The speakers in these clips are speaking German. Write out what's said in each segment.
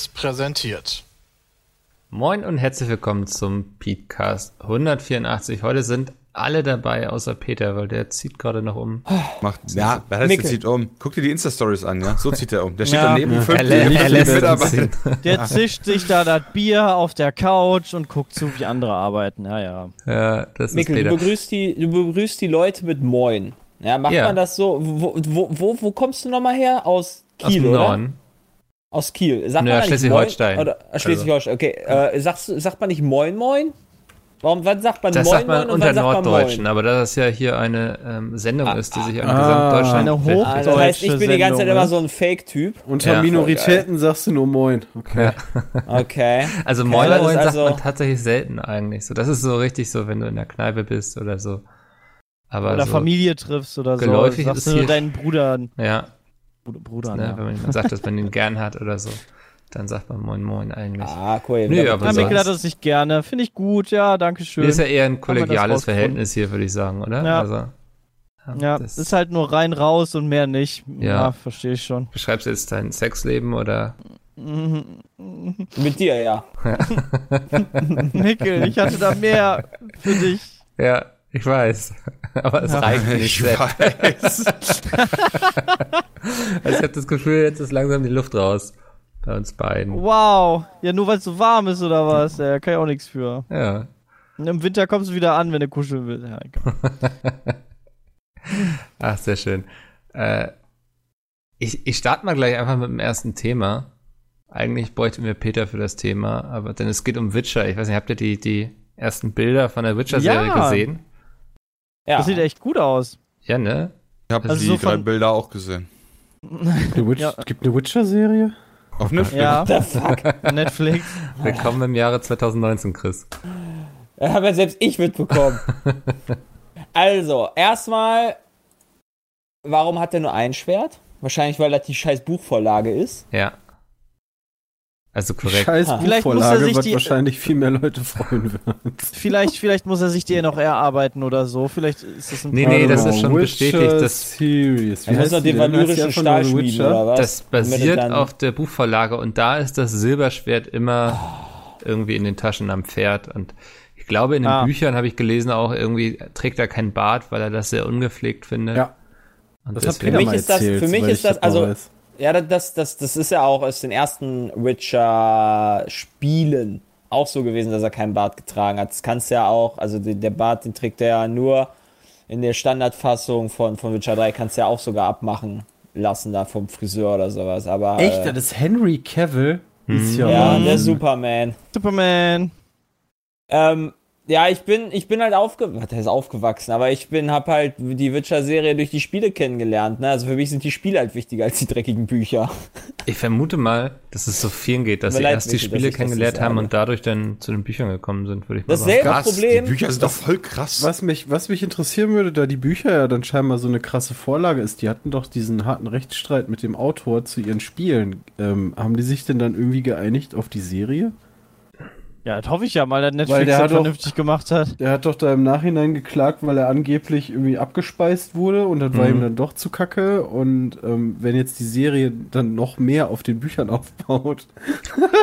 Seriös präsentiert. Moin und herzlich willkommen zum Podcast 184. Heute sind alle dabei, außer Peter, weil der zieht gerade noch um. Macht, ja, heißt, der zieht um? Guck dir die Insta-Stories an, ja? So zieht er um. Der steht Ja. daneben, fünf Er, er lässt uns Mitarbeiter. Der zischt sich da das Bier auf der Couch und guckt zu, wie andere arbeiten. Ja, ja. Ja, das ist Mikkel, du Peter. begrüßt, die, du begrüßt die Leute mit Moin. Ja, macht Ja. man das so? Wo, wo, wo, wo kommst du nochmal her? Aus Aus Kiel, dem oder? Norden. Aus Kiel. Sagt Ja, Schleswig-Holstein. Moin? Oder äh, Schleswig-Holstein, okay. Äh, sagst, du- sagt man nicht Moin Moin? Warum, wann sagt man Das Moin sagt man Moin und unter wann sagt man Norddeutschen, Moin? aber da das ja hier eine ähm, Sendung Ah, ist, die sich an ah, Gesamtdeutschland eine Ah, das heißt, ich bin die ganze Zeit Sendung, immer ne? so ein Fake-Typ. Unter Ja, Minoritäten sagst du nur Moin. Okay. Okay. Also Moin das Moin ist sagt also- man tatsächlich selten eigentlich. So, das ist so richtig so, wenn du in der Kneipe bist oder so. Aber Oder so, Familie triffst oder so. geläufig Sagst ist du nur deinen Bruder, Ja, Bruder, ne, ja. wenn man sagt, dass man ihn gern hat oder so, dann sagt man Moin Moin eigentlich. Ah, cool. Nö, aber Ja, Mikkel hat das nicht gerne. Finde ich gut, ja, danke schön. Ist ja eher ein kollegiales? Verhältnis hier, würde ich sagen, oder? Ja. Also, ja, das ist halt nur rein raus und mehr nicht. Ja, Ja. verstehe ich schon. Beschreibst du jetzt dein Sexleben oder? Mit dir, ja. Mikkel, ich hatte da mehr für dich. Ja, ich weiß. Aber es Ja. reicht nicht. Ich sehr. weiß. Also ich habe das Gefühl, jetzt ist langsam die Luft raus. Bei uns beiden. Wow. Ja, nur weil es so warm ist oder was? Ja, kann ich auch nichts für. Ja. Und Im Winter kommst du wieder an, wenn du kuscheln willst. Ja. Ach, sehr schön. Äh, ich, ich starte mal gleich einfach mit dem ersten Thema. Eigentlich bräuchten wir Peter für das Thema, aber denn es geht um Witcher. Ich weiß nicht, habt ihr die, die ersten Bilder von der Witcher-Serie Ja. gesehen? Ja. Das sieht echt gut aus. Ja, ne? Ich habe Also die so drei von- Bilder auch gesehen. Witch Ja. Gibt eine Witcher-Serie? Auf Netflix. Ja, The fuck? Netflix. Willkommen im Jahre 2019, Chris. Das habe ja selbst ich mitbekommen. also, erstmal, warum hat er nur ein Schwert? Wahrscheinlich, weil das die scheiß Buchvorlage ist. Ja. Also korrekt. Scheiß Ah. Vielleicht muss er Buchvorlage sich wird die- wahrscheinlich viel mehr Leute freuen werden. Vielleicht, vielleicht muss er sich die noch erarbeiten oder so. Vielleicht ist das ein Nee, nee, das ist schon Witcher bestätigt, das- Series. Wie Er heißt die den valyrischen Stahl schmieden, oder was? Das er basiert auf der Buchvorlage und da ist das Silberschwert immer irgendwie in den Taschen am Pferd und ich glaube, in den Ah. Büchern habe ich gelesen auch irgendwie trägt er keinen Bart, weil er das sehr ungepflegt findet. Ja. Und Das hat deswegen- Peter mich mal ist das- erzählt, für mich ist das- also- weiß. Ja, das, das, das ist ja auch aus den ersten Witcher-Spielen auch so gewesen, dass er keinen Bart getragen hat. Das kannst du ja auch, also der Bart, den trägt er ja nur in der Standardfassung von, von Witcher 3, kannst du ja auch sogar abmachen lassen da vom Friseur oder sowas. Aber, Echt? Äh, Das ist Henry Cavill? Ist ja, ja, Wahnsinn. der Superman. Superman. Ähm, ja, ich bin, ich bin halt aufgewachsen, aufgewachsen, aber ich bin, hab halt die Witcher-Serie durch die Spiele kennengelernt, ne? Also für mich sind die Spiele halt wichtiger als die dreckigen Bücher. ich vermute mal, dass es so vielen geht, dass sie erst die Spiele kennengelernt haben und dadurch dann zu den Büchern gekommen sind, würde ich mal Dasselbe sagen. Krass, Problem. die Bücher sind doch voll krass. Was mich, was mich interessieren würde, da die Bücher ja dann scheinbar so eine krasse Vorlage ist, die hatten doch diesen harten Rechtsstreit mit dem Autor zu ihren Spielen. Ähm, haben die sich denn dann irgendwie geeinigt auf die Serie? Ja, das hoffe ich ja mal, dass Netflix das hat doch- vernünftig gemacht hat. Der hat doch da im Nachhinein geklagt, weil er angeblich irgendwie abgespeist wurde und das war Mhm. ihm dann doch zu kacke. Und ähm, wenn jetzt die Serie dann noch mehr auf den Büchern aufbaut.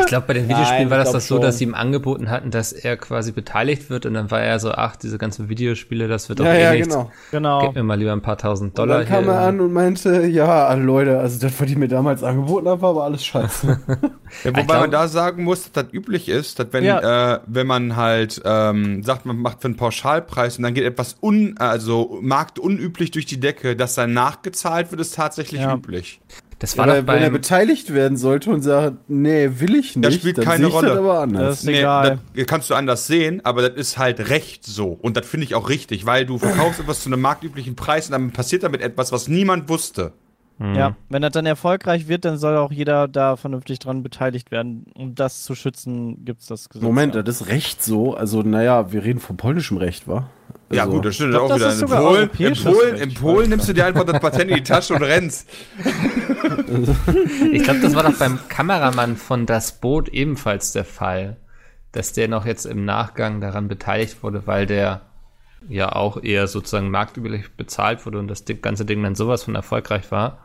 Ich glaube, bei den Nein, Videospielen war ich das doch so, schon. dass sie ihm angeboten hatten, dass er quasi beteiligt wird und dann war er so, ach, diese ganzen Videospiele, das wird doch Ja, eh ja, nichts. genau. Genau. Gib mir mal lieber ein paar tausend Und Dollar dann kam hier. er an und meinte, ja, Leute, also das, was ich mir damals angeboten habe, war aber alles scheiße. Ja, wobei glaub- man da sagen muss, dass das üblich ist, dass wenn, Ja. äh, wenn man halt ähm, sagt, man macht für einen Pauschalpreis und dann geht etwas un, also marktunüblich durch die Decke, dass dann nachgezahlt wird, ist tatsächlich Ja. üblich. Das war Oder doch wenn er beteiligt werden sollte und sagt, nee, will ich nicht, Das spielt dann keine Rolle. das aber Das anders. ist egal. das kannst du anders sehen, aber das ist halt recht so. Und das finde ich auch richtig, weil du verkaufst etwas zu einem marktüblichen Preis und dann passiert damit etwas, was niemand wusste. Ja, wenn das dann erfolgreich wird, dann soll auch jeder da vernünftig dran beteiligt werden. Um das zu schützen, gibt's das Gesetz. Moment, ja. das ist Recht so. Also, naja, wir reden von polnischem Recht, wa? Ja Also, gut, das stimmt glaub, auch das wieder. In Polen, in Polen, in Polen nimmst du dir einfach das Patent in die Tasche und rennst. ich glaube, das war doch beim Kameramann von Das Boot ebenfalls der Fall, dass der noch jetzt im Nachgang daran beteiligt wurde, weil der ja auch eher sozusagen marktüblich bezahlt wurde und das ganze Ding dann sowas von erfolgreich war.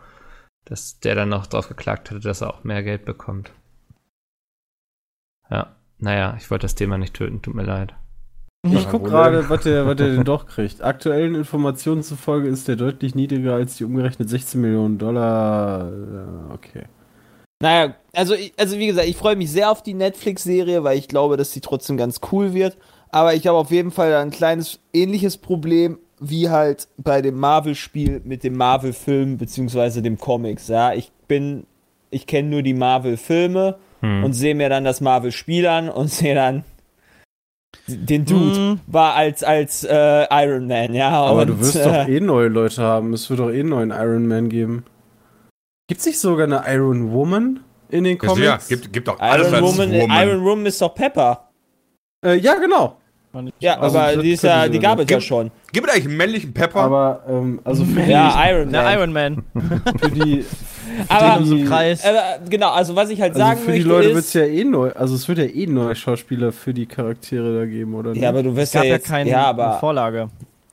Dass der dann noch drauf geklagt hatte, dass er auch mehr Geld bekommt. Ja, naja, ich wollte das Thema nicht töten, tut mir leid. Ich guck gerade, was der, was der denn doch kriegt. Aktuellen Informationen zufolge ist der deutlich niedriger als die umgerechnet 16 Millionen Dollar. Ja, Okay. Naja, also, ich- also wie gesagt, ich freue mich sehr auf die Netflix-Serie, weil ich glaube, dass sie trotzdem ganz cool wird. Aber ich habe auf jeden Fall ein kleines ähnliches Problem wie halt bei dem Marvel-Spiel mit dem Marvel-Film beziehungsweise dem Comics. Ja, ich bin, ich kenne nur die Marvel-Filme Hm. und sehe mir dann das Marvel-Spiel an und sehe dann den Dude Mhm. war als als äh, Iron Man, ja. Aber und, du wirst äh, doch eh neue Leute haben. Es wird doch eh einen neuen Iron Man geben. Gibt's nicht sogar eine Iron Woman in den Comics? ja, gibt, gibt auch alles Iron als Woman, Woman. Iron Woman ist doch Pepper. äh, ja, genau. Ja, Also, aber die ist ja, die gab es ja schon. Gibt es eigentlich einen männlichen Pepper? Aber, ähm, also für Ja, Iron Man. Der Iron Man. die, für die, Aber, Den so die- Kreis. äh, genau, also was ich halt also sagen für die möchte Leute ist, wird's ja eh neu, also es wird ja eh neue Schauspieler für die Charaktere da geben, oder ja, aber du Es wirst ja ja, jetzt, keine ja, aber Vorlage.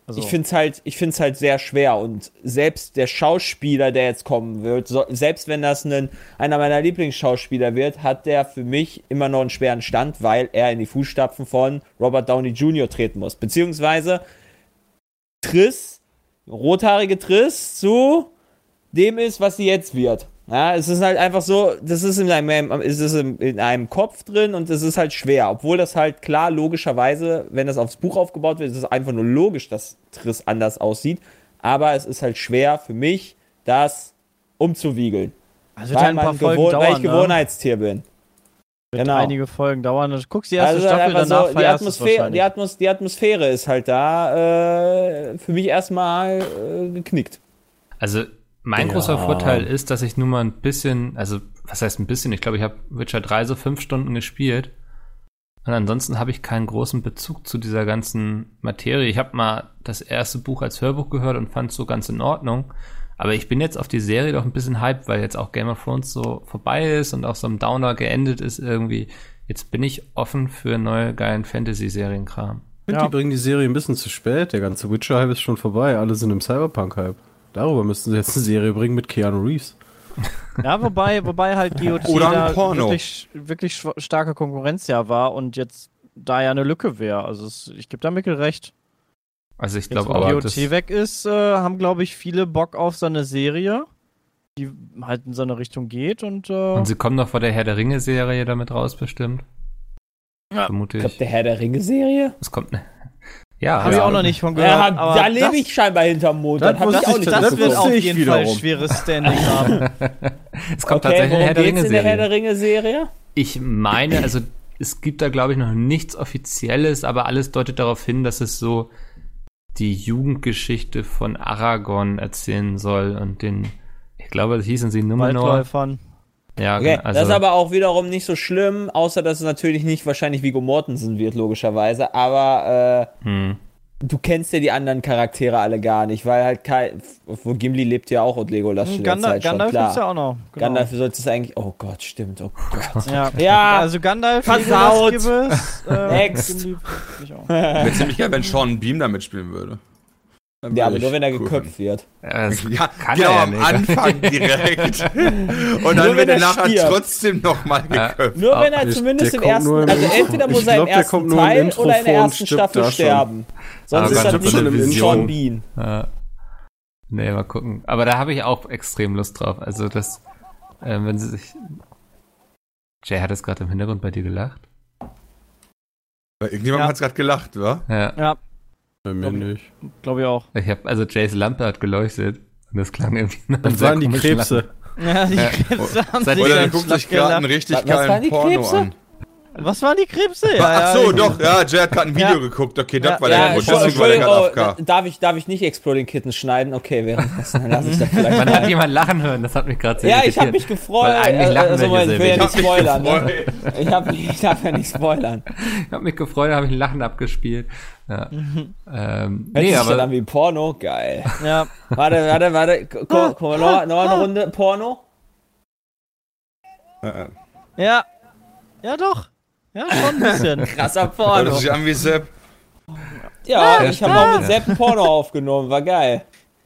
Also, ich finde es halt, halt sehr schwer und selbst der Schauspieler, der jetzt kommen wird, so, selbst wenn das ein, einer meiner Lieblingsschauspieler wird, hat der für mich immer noch einen schweren Stand, weil er in die Fußstapfen von Robert Downey Jr. treten muss. Beziehungsweise Triss, rothaarige Triss zu dem ist, was sie jetzt wird. Ja, es ist halt einfach so, das ist in einem, es ist in, in einem Kopf drin und es ist halt schwer. Obwohl das halt klar, logischerweise, wenn das aufs Buch aufgebaut wird, ist es einfach nur logisch, dass Triss anders aussieht. Aber es ist halt schwer für mich, das umzuwiegeln. wird Weil, ein paar man Folgen gewohn, weil ich dauern. Ne? Gewohnheitstier bin. Wird genau. einige Folgen dauern. Du guckst die erste Also Staffel, danach so, die, Atmosphäre, die. Atmos die Atmosphäre ist halt da äh, für mich erstmal äh, geknickt. Also mein Ja. großer Vorteil ist, dass ich nur mal ein bisschen, also was heißt ein bisschen, ich glaube, ich habe Witcher 3 so fünf Stunden gespielt. Und ansonsten habe ich keinen großen Bezug zu dieser ganzen Materie. Ich habe mal das erste Buch als Hörbuch gehört und fand es so ganz in Ordnung. Aber ich bin jetzt auf die Serie doch ein bisschen hyped, weil jetzt auch Game of Thrones so vorbei ist und auf so einem Downer geendet ist irgendwie. Jetzt bin ich offen für neue geilen Fantasy-Serienkram. Ich finde, Ja. die bringen die Serie ein bisschen zu spät. Der ganze Witcher-Hype ist schon vorbei. Alle sind im Cyberpunk-Hype. Darüber müssten sie jetzt eine Serie bringen mit Keanu Reeves. Ja, wobei, wobei halt Porno. wirklich, wirklich starke Konkurrenz ja war und jetzt da ja eine Lücke wäre. Also es, ich gebe da Mickel recht. Also ich glaube auch, GOT das, weg ist, äh, haben, glaube ich, viele Bock auf so eine Serie, die halt in so eine Richtung geht und, äh, und sie kommen noch vor der Herr der Ringe-Serie damit raus, bestimmt. Ja. Vermute Ich ich. glaube, der Herr der Ringe-Serie? Es kommt ne. Ja, habe ich auch noch nicht von gehört. Ja, aber da lebe ich scheinbar hinterm Mond. das Das ich auch nicht das Das wird auf jeden Fall wiederum. schweres Standing haben. Es kommt Okay, tatsächlich eine Herr der der Herr der Ringe-Serie. Ringe-Serie? Ich meine, also es gibt da, glaube ich, noch nichts Offizielles, aber alles deutet darauf hin, dass es so die Jugendgeschichte von Aragorn erzählen soll und den, ich glaube, das hießen sie Numenor. Waldläufern. Ja, Okay, also das ist aber auch wiederum nicht so schlimm, außer dass es natürlich nicht wahrscheinlich Viggo Mortensen wird, logischerweise. Aber äh, hm. du kennst ja die anderen Charaktere alle gar nicht, weil halt kein. Wo Gimli lebt ja auch und Legolas schon Gandalf, Zeit schon, Gandalf klar. gibt's ja auch noch. Genau. Gandalf sollte es eigentlich. Oh Gott, stimmt. Oh Gott. Ja. Ja, also Gandalf, Versaut. Legolas. Äh, Next. Wäre ziemlich geil, wenn Sean Beam da mitspielen würde. Ja, aber nur wenn er cool geköpft wird. Ja, das Ja, kann genau, er ja am nicht. Anfang direkt. Und dann wenn wird er er nachher stirbt. trotzdem nochmal Ja. geköpft. Nur wenn er der- zumindest der im ersten. im Also entweder muss er im glaub, der ersten im Teil oder in der ersten Staffel sterben. Sonst Aber ist das schon nicht Intro. Bean. Ja. Nee, mal gucken. Aber da habe ich auch extrem Lust drauf. Also das, äh, wenn sie sich. Jay hat es gerade im Hintergrund bei dir gelacht. Irgendjemand Ja. hat gerade gelacht, wa? Ja. Ja, Bei mir nicht. glaube ich auch. Ich habe also Jays Lampe hat geleuchtet und das klang irgendwie nach Das waren die Krebse. Lachen. Ja, die Ja. Krebse haben Seid sich Oder guckst schlapp dich gerade einen richtig geilen die Porno Krebse? an. Was waren die Krebse? Ja, Ach ja, so, ich- doch, ja, Jay hat gerade ein Video Ja. geguckt. Okay, das Ja, war Ja, der Grund. Deswegen war der Entschuldigung, gerade oh, AFK. darf ich, darf ich nicht Exploding Kittens schneiden? Okay, währenddessen dann lasse ich das vielleicht. Man hat jemand lachen hören, das hat mich gerade sehr Ja, ich habe mich gefreut. Weil eigentlich lachen also, wir ich will ja nicht spoilern. Ne? Ich habe ich darf ja nicht spoilern. Ich habe mich gefreut, habe ich ein Lachen abgespielt. Ja. Mhm. Ähm, Hört nee, sich dann aber an wie Porno? Gull. Ja, Warte, warte, warte. Komm, komm noch, noch eine Runde Porno? Äh, äh. ja. Ja, doch. Ja, schon ein bisschen. Krasser Hört Porno. sich an wie Sepp. Ja, Ja, ich habe auch mit Sepp ein Porno aufgenommen. War geil.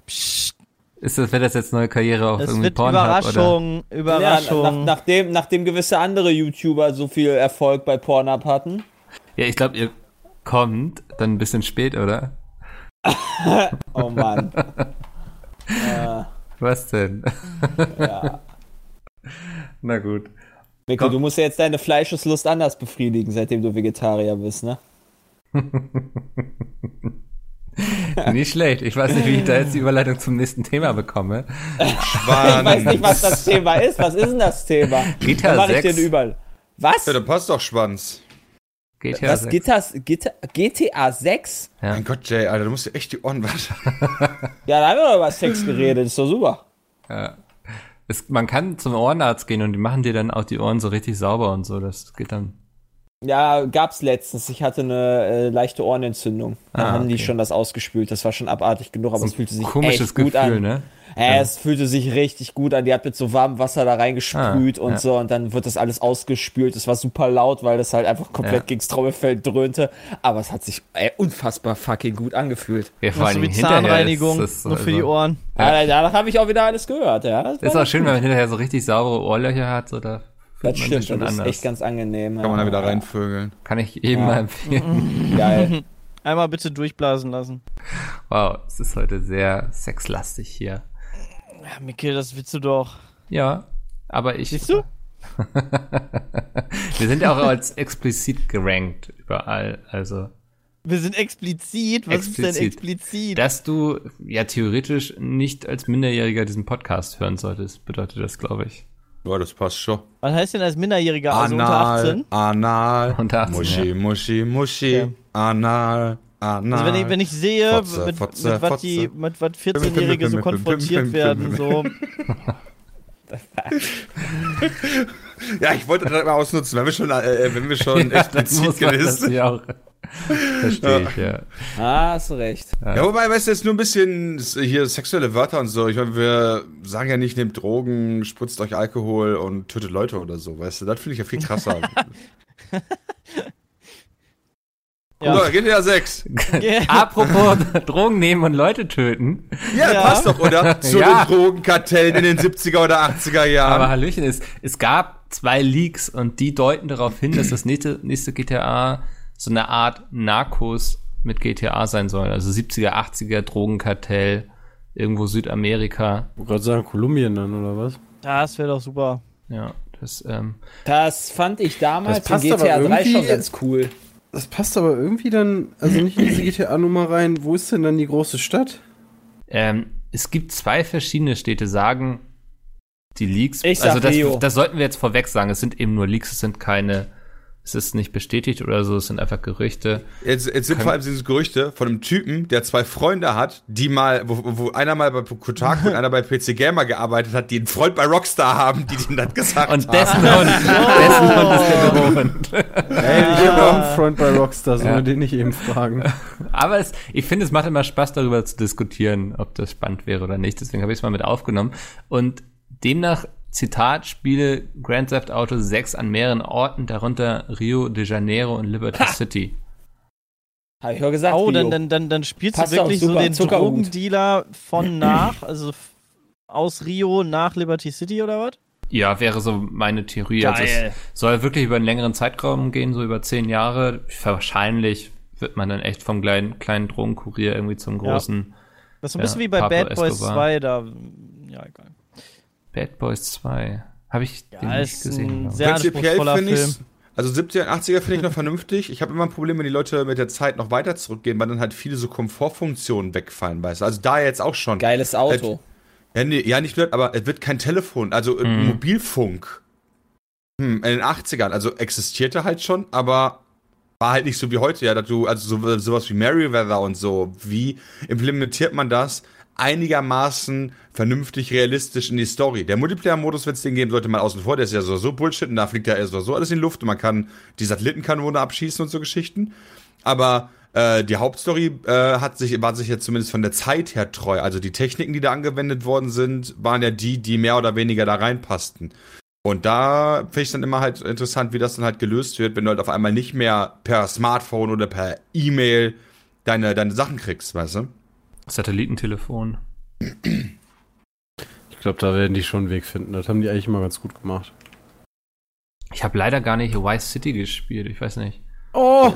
Ist das, wird das jetzt neue Karriere auf irgendwie wird Pornhub oder? Überraschung, Ja, Überraschung. nach, nachdem, nachdem gewisse andere YouTuber so viel Erfolg bei Pornhub hatten. Ja, ich glaube, ihr kommt dann ein bisschen spät, oder? Oh Mann. äh, Was denn? ja. Na gut. Mikko, du musst ja jetzt deine Fleischeslust anders befriedigen, seitdem du Vegetarier bist, ne? Nicht schlecht. Ich weiß nicht, wie ich da jetzt die Überleitung zum nächsten Thema bekomme. Ich weiß nicht, was das Thema ist. Was ist denn das Thema? GTA Dann mach ich 6. den überall. Was? Ja, dann passt doch Schwanz. GTA Was? 6. GTA, GTA, GTA 6? Ja. Mein Gott, Jay, Alter, du musst dir echt die Ohren waschen. Ja, da haben wir doch über Sex geredet. Ist doch super. Ja. Es, man kann zum Ohrenarzt gehen und die machen dir dann auch die Ohren so richtig sauber und so. Das geht dann. Ja, gab's letztens. Ich hatte eine äh, leichte Ohrenentzündung. Da Ah, haben die okay. schon das ausgespült. Das war schon abartig genug, aber es fühlte sich Komisches echt gut Gefühl, an. ne? Ja, es fühlte sich richtig gut an. Die hat mit so warmem Wasser da reingesprüht Ah, und ja. so und dann wird das alles ausgespült. Es war super laut, weil das halt einfach komplett Ja. gegens Trommelfeld dröhnte. Aber es hat sich ey, unfassbar fucking gut angefühlt. Ja, vor wie hinterher Zahnreinigung, nur für also- die Ohren. Ja. Ja. danach habe ich auch wieder alles gehört, ja. Das, Ist auch schön, wenn man hinterher so richtig saubere Ohrlöcher hat, so da fühlt das man stimmt, das ist anders. echt ganz angenehm. Kann man da wieder reinvögeln. Kann ich jedem Ja. mal empfehlen. Geil. Einmal bitte durchblasen lassen. Wow, es ist heute sehr sexlastig hier. Ja, Mikkel, das willst du doch. Ja, aber ich. Siehst du? Wir sind ja auch als explizit gerankt überall. Also, Wir sind explizit. Was ist denn Explizit. explizit? dass du ja theoretisch nicht als Minderjähriger diesen Podcast hören solltest, bedeutet das, glaube ich. Ja, das passt schon. Was heißt denn als Minderjähriger? Also unter Anal, 18? anal, Unter 18, Muschi, ja. Muschi, Muschi, Okay. anal, anal. Also wenn ich, wenn ich sehe, Fotze, mit, Fotze, mit was die, mit was 14-Jährige so konfrontiert werden, so. Ja, ich wollte das mal ausnutzen, wenn wir schon, äh, wenn wir schon explizit muss das ja. Verstehe ich, ja. Ah, hast du recht. Ja, wobei, weißt du, jetzt nur ein bisschen hier sexuelle Wörter und so. Ich meine, wir sagen ja nicht, nehmt Drogen, spritzt euch Alkohol und tötet Leute oder so, weißt du? Das finde ich ja viel krasser. Ja. GTA 6. Apropos Drogen nehmen und Leute töten. Ja, Ja. passt doch, oder? Zu Ja. den Drogenkartellen in den 70er oder 80er Jahren. Aber Hallöchen ist, es gab zwei Leaks und die deuten darauf hin, dass das nächste, nächste GTA so eine Art Narcos mit GTA sein soll. Also 70er, 80er Drogenkartell, irgendwo Südamerika. Ich wollte gerade sagen, Kolumbien dann, oder was? Das wäre doch super. Ja, das, ähm, Das fand ich damals Das passt in GTA aber 3 schon irgendwie- ganz cool. Das passt aber irgendwie dann, also nicht in diese GTA-Nummer rein. Wo ist denn dann die große Stadt? ähm, es gibt zwei verschiedene Städte, sagen die Leaks. Ich sag also das, Rio. das sollten wir jetzt vorweg sagen. Es sind eben nur Leaks, es sind keine, es ist nicht bestätigt oder so, es sind einfach Gerüchte. Jetzt, jetzt sind vor allem diese Gerüchte von einem Typen, der zwei Freunde hat, die mal, wo, wo einer mal bei Kotaku und einer bei PC Gamer gearbeitet hat, die einen Freund bei Rockstar haben, die denen das gesagt Und haben. dessen Hund, dessen Hund ist der Drohhund. Ey, ich habe auch einen Freund bei Rockstar, sollen Ja. wir den nicht eben fragen? Aber es, ich finde, es macht immer Spaß, darüber zu diskutieren, ob das spannend wäre oder nicht. Deswegen habe ich es mal mit aufgenommen. Und demnach, Zitat, spiele Grand Theft Auto 6 an mehreren Orten, darunter Rio de Janeiro und Liberty City. Habe ich auch gesagt. Oh, Rio. dann, dann, dann, dann spielst Passt du wirklich so den Zuckerhut. Drogendealer von nach, also aus Rio nach Liberty City oder was? Ja, wäre so meine Theorie. Also Geil. es soll wirklich über einen längeren Zeitraum gehen, so über zehn Jahre. Wahrscheinlich wird man dann echt vom kleinen, kleinen Drogenkurier irgendwie zum großen Das ist so ein Ja, bisschen wie bei Pablo Bad Boys Escobar. 2, da. Ja, egal. Bad Boys 2. Habe ich den Ja, nicht ist gesehen. sehr Prinzipiell anspruchsvoller finde Film. ich also 70er und 80er finde ich noch vernünftig. Ich habe immer ein Problem, wenn die Leute mit der Zeit noch weiter zurückgehen, weil dann halt viele so Komfortfunktionen wegfallen, weißt du. Also da jetzt auch schon. Geiles Auto. Ja, nee, ja, nicht nur, aber es wird kein Telefon, also äh, Mhm. Mobilfunk. Hm, in den 80ern, also existierte halt schon, aber war halt nicht so wie heute, ja, dass du, also so, sowas wie Merryweather und so, wie implementiert man das einigermaßen vernünftig realistisch in die Story? Der Multiplayer-Modus, wenn es den geben sollte, mal außen vor, der ist ja so, Bullshit und da fliegt ja so, so alles in die Luft und man kann die Satellitenkanone abschießen und so Geschichten. Aber äh, die Hauptstory äh, hat sich, war sich jetzt zumindest von der Zeit her treu. Also die Techniken, die da angewendet worden sind, waren ja die, die mehr oder weniger da reinpassten. Und da finde ich dann immer halt interessant, wie das dann halt gelöst wird, wenn du halt auf einmal nicht mehr per Smartphone oder per E-Mail deine, deine Sachen kriegst, weißt du? Satellitentelefon. glaube, da werden die schon einen Weg finden. Das haben die eigentlich immer ganz gut gemacht. Ich habe leider gar nicht Vice City gespielt, ich weiß nicht. Oh!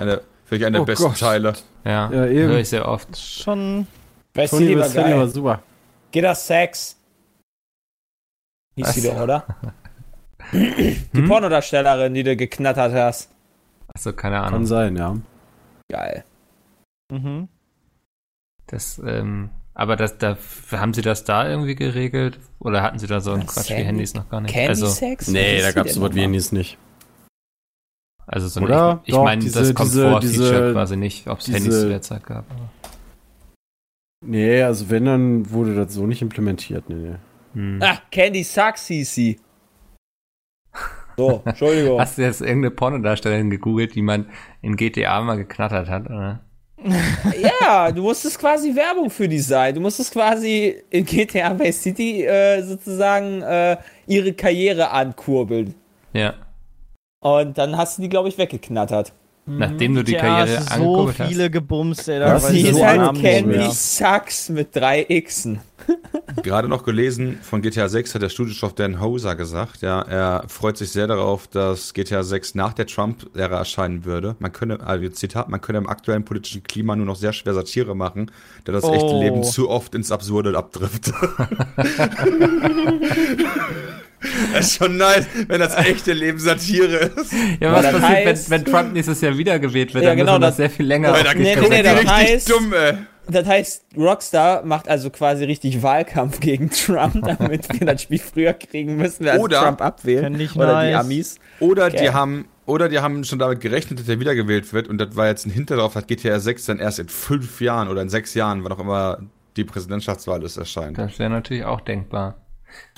Vielleicht einer der Oh besten Gott. Teile. Ja, Ja, eben. höre ich sehr oft. Schon. Lieber Vespelli war geil. super. Geht das Sex? Hieß sie doch, oder? Die Hm? Pornodarstellerin, die du geknattert hast. Achso, keine Kann Ahnung. sein, ja. Geil. Mhm. Das, ähm, aber das, da, haben sie das da irgendwie geregelt? Oder hatten sie da so einen Was, Quatsch wie? Handys noch gar nicht? Candy also, Sex? Nee, da gab es sowas wie? Handys nicht. also so ein, Oder? ich, ich meine das diese- Komfort-Feature diese- quasi nicht, ob es Handys zu der Zeit gab. Aber, Nee, also wenn, dann wurde das so nicht implementiert. Nee, nee. hm. Ah, Candy Sucks hieß sie. So, Entschuldigung. Hast du jetzt irgendeine Pornodarstellerin gegoogelt, die man in GTA mal geknattert hat, oder? Ja, du musstest quasi Werbung für die sein. Du musstest quasi in GTA Vice City äh, sozusagen äh, ihre Karriere ankurbeln. Ja. Und dann hast du die, glaube ich, weggeknattert. Nachdem du die Ja, Karriere hast so angekurbelt hast. viele gebumst, ey. Was? Da weiß Sie ich so ist den halt Candy. Sucks mit drei Xen. Gerade noch gelesen, von GTA 6 hat der Studiochef Dan Hoser gesagt, ja, er freut sich sehr darauf, dass GTA 6 nach der Trump-Ära erscheinen würde. Man könne, also Zitat, man könne im aktuellen politischen Klima nur noch sehr schwer Satire machen, da das echte Oh. Leben zu oft ins Absurde abdriftet. das ist schon nice, wenn das echte Leben Satire ist. Ja, Aber was das passiert, heißt- wenn, wenn Trump nächstes Jahr wiedergewählt wird? Ja, dann genau, müssen wir das- das sehr viel länger Alter, Nee, das nee, ist das heißt- dumm, ey. Das heißt, Rockstar macht also quasi richtig Wahlkampf gegen Trump, damit wir das Spiel früher kriegen müssen, wir also Oder- Trump abwählen. Ich Oder die nice. Amis. Oder Okay. die haben, oder die haben schon damit gerechnet, dass er wiedergewählt wird und das war jetzt ein Hinter drauf, dass GTA 6 dann erst in fünf Jahren oder in sechs Jahren, wann auch immer die Präsidentschaftswahl ist, erscheint. Das wäre natürlich auch denkbar.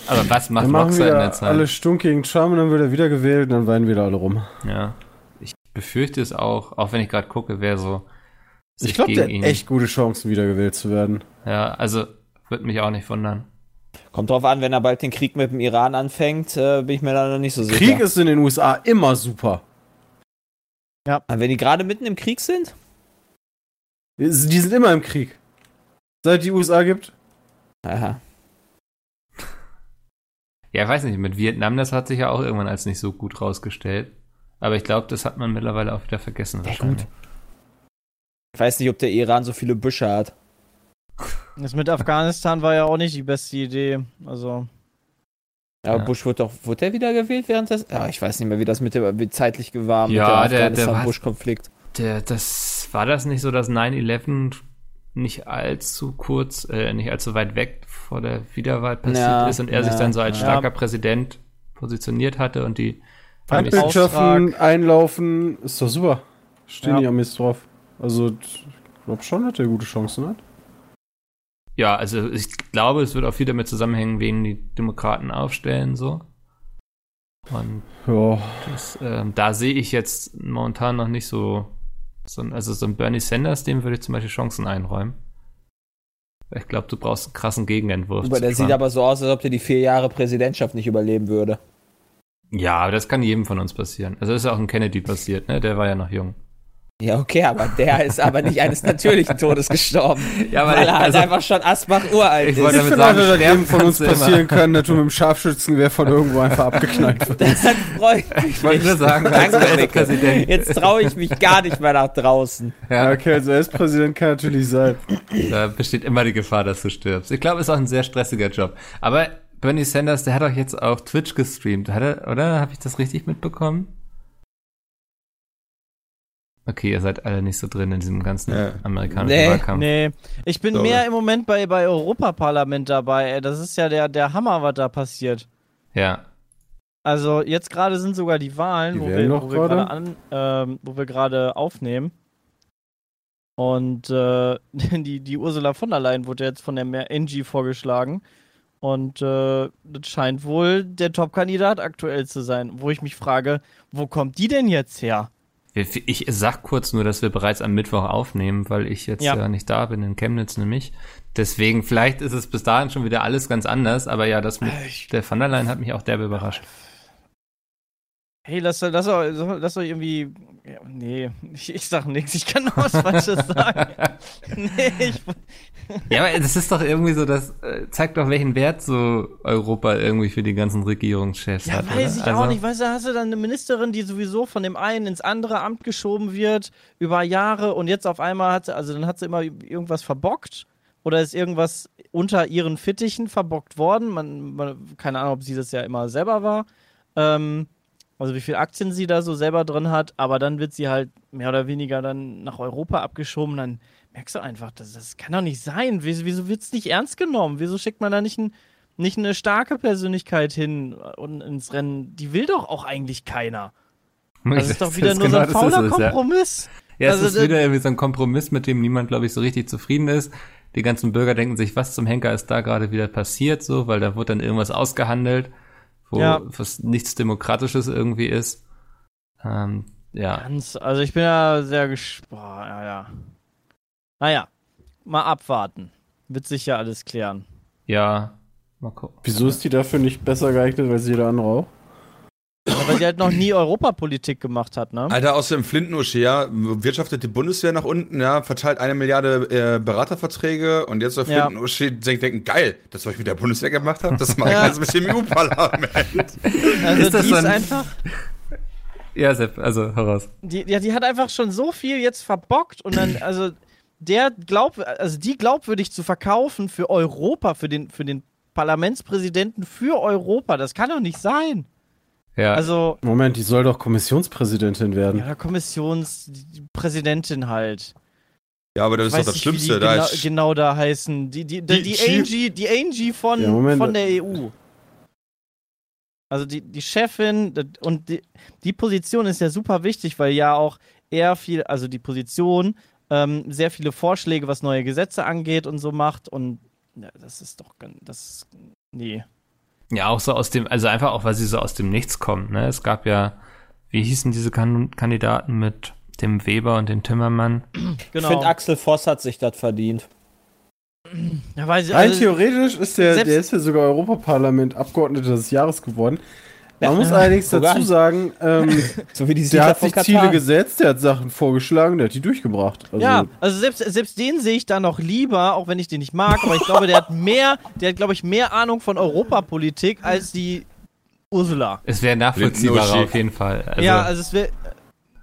Aber was macht Dann machen Rockstar in der wir Zeit? alle stunk gegen Trump und dann wird er wieder gewählt und dann weinen wieder alle rum. Ja. Ich befürchte es auch, auch wenn ich gerade gucke, wer so. Ich glaube, der hat echt gute Chancen, wiedergewählt zu werden. Ja, also würde mich auch nicht wundern. Kommt drauf an, wenn er bald den Krieg mit dem Iran anfängt, äh, bin ich mir da noch nicht so sicher. Krieg ist in den USA immer super. Aber wenn die gerade mitten im Krieg sind? Die sind immer im Krieg. Seit die USA gibt. Aha. Ja, ich weiß nicht, mit Vietnam, das hat sich ja auch irgendwann als nicht so gut rausgestellt. Aber ich glaube, das hat man mittlerweile auch wieder vergessen. Ja, wahrscheinlich. Ich weiß nicht, ob der Iran so viele Büsche hat. Das mit Afghanistan war ja auch nicht die beste Idee. Also, Aber Ja. Bush wurde doch, wurde der wieder gewählt während des, ja, ich weiß nicht mehr, wie das mit dem, wie zeitlich war mit Ja, dem der- der war- Afghanistan-Bush-Konflikt. Der, das war das nicht so, dass 9-11 nicht allzu kurz, äh, nicht allzu weit weg vor der Wiederwahl passiert Ja, ist und er sich ja, dann so als ja. starker Präsident positioniert hatte und die schaffen, einlaufen, ist doch super. Stehen Ja. die Amis drauf. Also, ich glaube schon, dass er gute Chancen hat. Ja, also ich glaube, es wird auch viel damit zusammenhängen, wen die Demokraten aufstellen, so. Und Ja, das, ähm, da sehe ich jetzt momentan noch nicht so, so ein- also so ein Bernie Sanders, dem würde ich zum Beispiel Chancen einräumen. Ich glaube, du brauchst einen krassen Gegenentwurf. Aber der sieht aber so aus, als ob der die vier Jahre Präsidentschaft nicht überleben würde. ja, aber das kann jedem von uns passieren. Also ist ja auch ein Kennedy passiert, ne? Der war ja noch jung. Ja, okay, aber der ist aber nicht eines natürlichen Todes gestorben. Ja, weil er halt also- einfach schon Asbach uralt Ich ist. wollte ich damit finde sagen, dass jedem von uns du immer. passieren kann, dass du mit dem Scharfschützengewehr von irgendwo einfach abgeknallt wirst. Das freut mich. Ich wollte nur sagen, als Danke, Micke. US-Präsident. Jetzt traue ich mich gar nicht mehr nach draußen. Ja, okay, also US-Präsident kann natürlich sein. da besteht immer die Gefahr, dass du stirbst. Ich glaube, es ist auch ein sehr stressiger Job. Aber Bernie Sanders, der hat doch jetzt auf Twitch gestreamt, hat er, oder? Habe ich das richtig mitbekommen? Okay, ihr seid alle nicht so drin in diesem ganzen Ja. amerikanischen Nee, Wahlkampf. nee. Ich bin Sorry. mehr im Moment bei, bei Europaparlament dabei. Ey. Das ist ja der, der Hammer, was da passiert. Ja. Also jetzt gerade sind sogar die Wahlen, Die wo wir, noch wo wir gerade? an, ähm, wo wir gerade aufnehmen. Und äh, die, die Ursula von der Leyen wurde jetzt von der Mer Angie vorgeschlagen. Und äh, das scheint wohl der Top-Kandidat aktuell zu sein. Wo ich mich frage, wo kommt die denn jetzt her? Ich sag kurz nur, dass wir bereits am Mittwoch aufnehmen, weil ich jetzt ja, Ja. nicht da bin, in Chemnitz nämlich. Deswegen, vielleicht ist es bis dahin schon wieder alles ganz anders, aber ja, das mit Äh, Ich- der Van der Leyen hat mich auch derbe überrascht. Hey, lass, lass, lass, lass doch irgendwie. Ja, nee, ich, ich sag nichts, ich kann noch was Falsches sagen. nee, ich, Ja, aber das ist doch irgendwie so, das äh, zeigt doch, welchen Wert so Europa irgendwie für die ganzen Regierungschefs ja, hat. weiß oder? ich also, auch nicht. Weißt du, hast du dann eine Ministerin, die sowieso von dem einen ins andere Amt geschoben wird über Jahre und jetzt auf einmal hat sie, also dann hat sie immer irgendwas verbockt oder ist irgendwas unter ihren Fittichen verbockt worden. Man, man keine Ahnung, ob sie das ja immer selber war. Ähm, also wie viele Aktien sie da so selber drin hat, aber dann wird sie halt mehr oder weniger dann nach Europa abgeschoben, dann merkst du einfach, das, das kann doch nicht sein. Wieso, wieso wird es nicht ernst genommen? Wieso schickt man da nicht, ein, nicht eine starke Persönlichkeit hin und ins Rennen? Die will doch auch eigentlich keiner. Das ist doch wieder ist nur so ein genau fauler ist es, ja. Kompromiss. Ja, es Also ist das- wieder irgendwie so ein Kompromiss, mit dem niemand, glaube ich, so richtig zufrieden ist. Die ganzen Bürger denken sich, was zum Henker ist da gerade wieder passiert, so, weil da wurde dann irgendwas ausgehandelt, wo Ja. was nichts Demokratisches irgendwie ist. Ähm, ja. Ganz, also ich bin ja sehr gespannt. Ja, ja. Naja, mal abwarten. Wird sich ja alles klären. Ja. Mal gucken. Wieso ist die dafür nicht besser geeignet als jeder andere auch? Ja, weil sie halt noch nie Europapolitik gemacht hat, ne? Alter, aus dem Flintenuschi, ja, wirtschaftet die Bundeswehr nach unten, ja, verteilt eine Milliarde äh, Beraterverträge und jetzt auf Ja. Flintenuschi denkt, denken, geil, das, was ich mit der Bundeswehr gemacht habe, das mache ich Ja. jetzt mit dem EU-Parlament. Also Ist das die ist ein- einfach, Ja, Sepp, also heraus. die, ja, die hat einfach schon so viel jetzt verbockt und dann, also der glaubt, also die glaubwürdig zu verkaufen für Europa, für den, für den Parlamentspräsidenten für Europa, das kann doch nicht sein. Ja. Also, Moment, die soll doch Kommissionspräsidentin werden. ja, Kommissionspräsidentin halt. Ja, aber das ist Weiß doch das nicht, wie Schlimmste. Die Da genau, ist, genau da heißen. Die, die, die, Die die, Angie, die Angie von, Ja, Moment. von der EU. Also die, die Chefin und die, die Position ist ja super wichtig, weil ja auch eher viel, also die Position ähm, sehr viele Vorschläge, was neue Gesetze angeht und so macht und ja, das ist doch das, nee. Ja, auch so aus dem, also einfach auch, weil sie so aus dem Nichts kommt, ne? Es gab ja, wie hießen diese kan Kandidaten mit dem Weber und dem Timmermann? Ich Genau. finde, Axel Voss hat sich das verdient. ja, ich, Rein also, theoretisch ist der, der ist ja sogar Europaparlament Abgeordneter des Jahres geworden. Man muss allerdings sogar. dazu sagen, ähm, So wie die der hat sich Ziele gesetzt, der hat Sachen vorgeschlagen, der hat die durchgebracht. Also, ja, also selbst, selbst den sehe ich da noch lieber, auch wenn ich den nicht mag, aber ich glaube, der hat mehr, der hat, glaube ich, mehr Ahnung von Europapolitik als die Ursula. Es wäre nachvollziehbarer auf jeden Fall. Also, ja, also es wäre.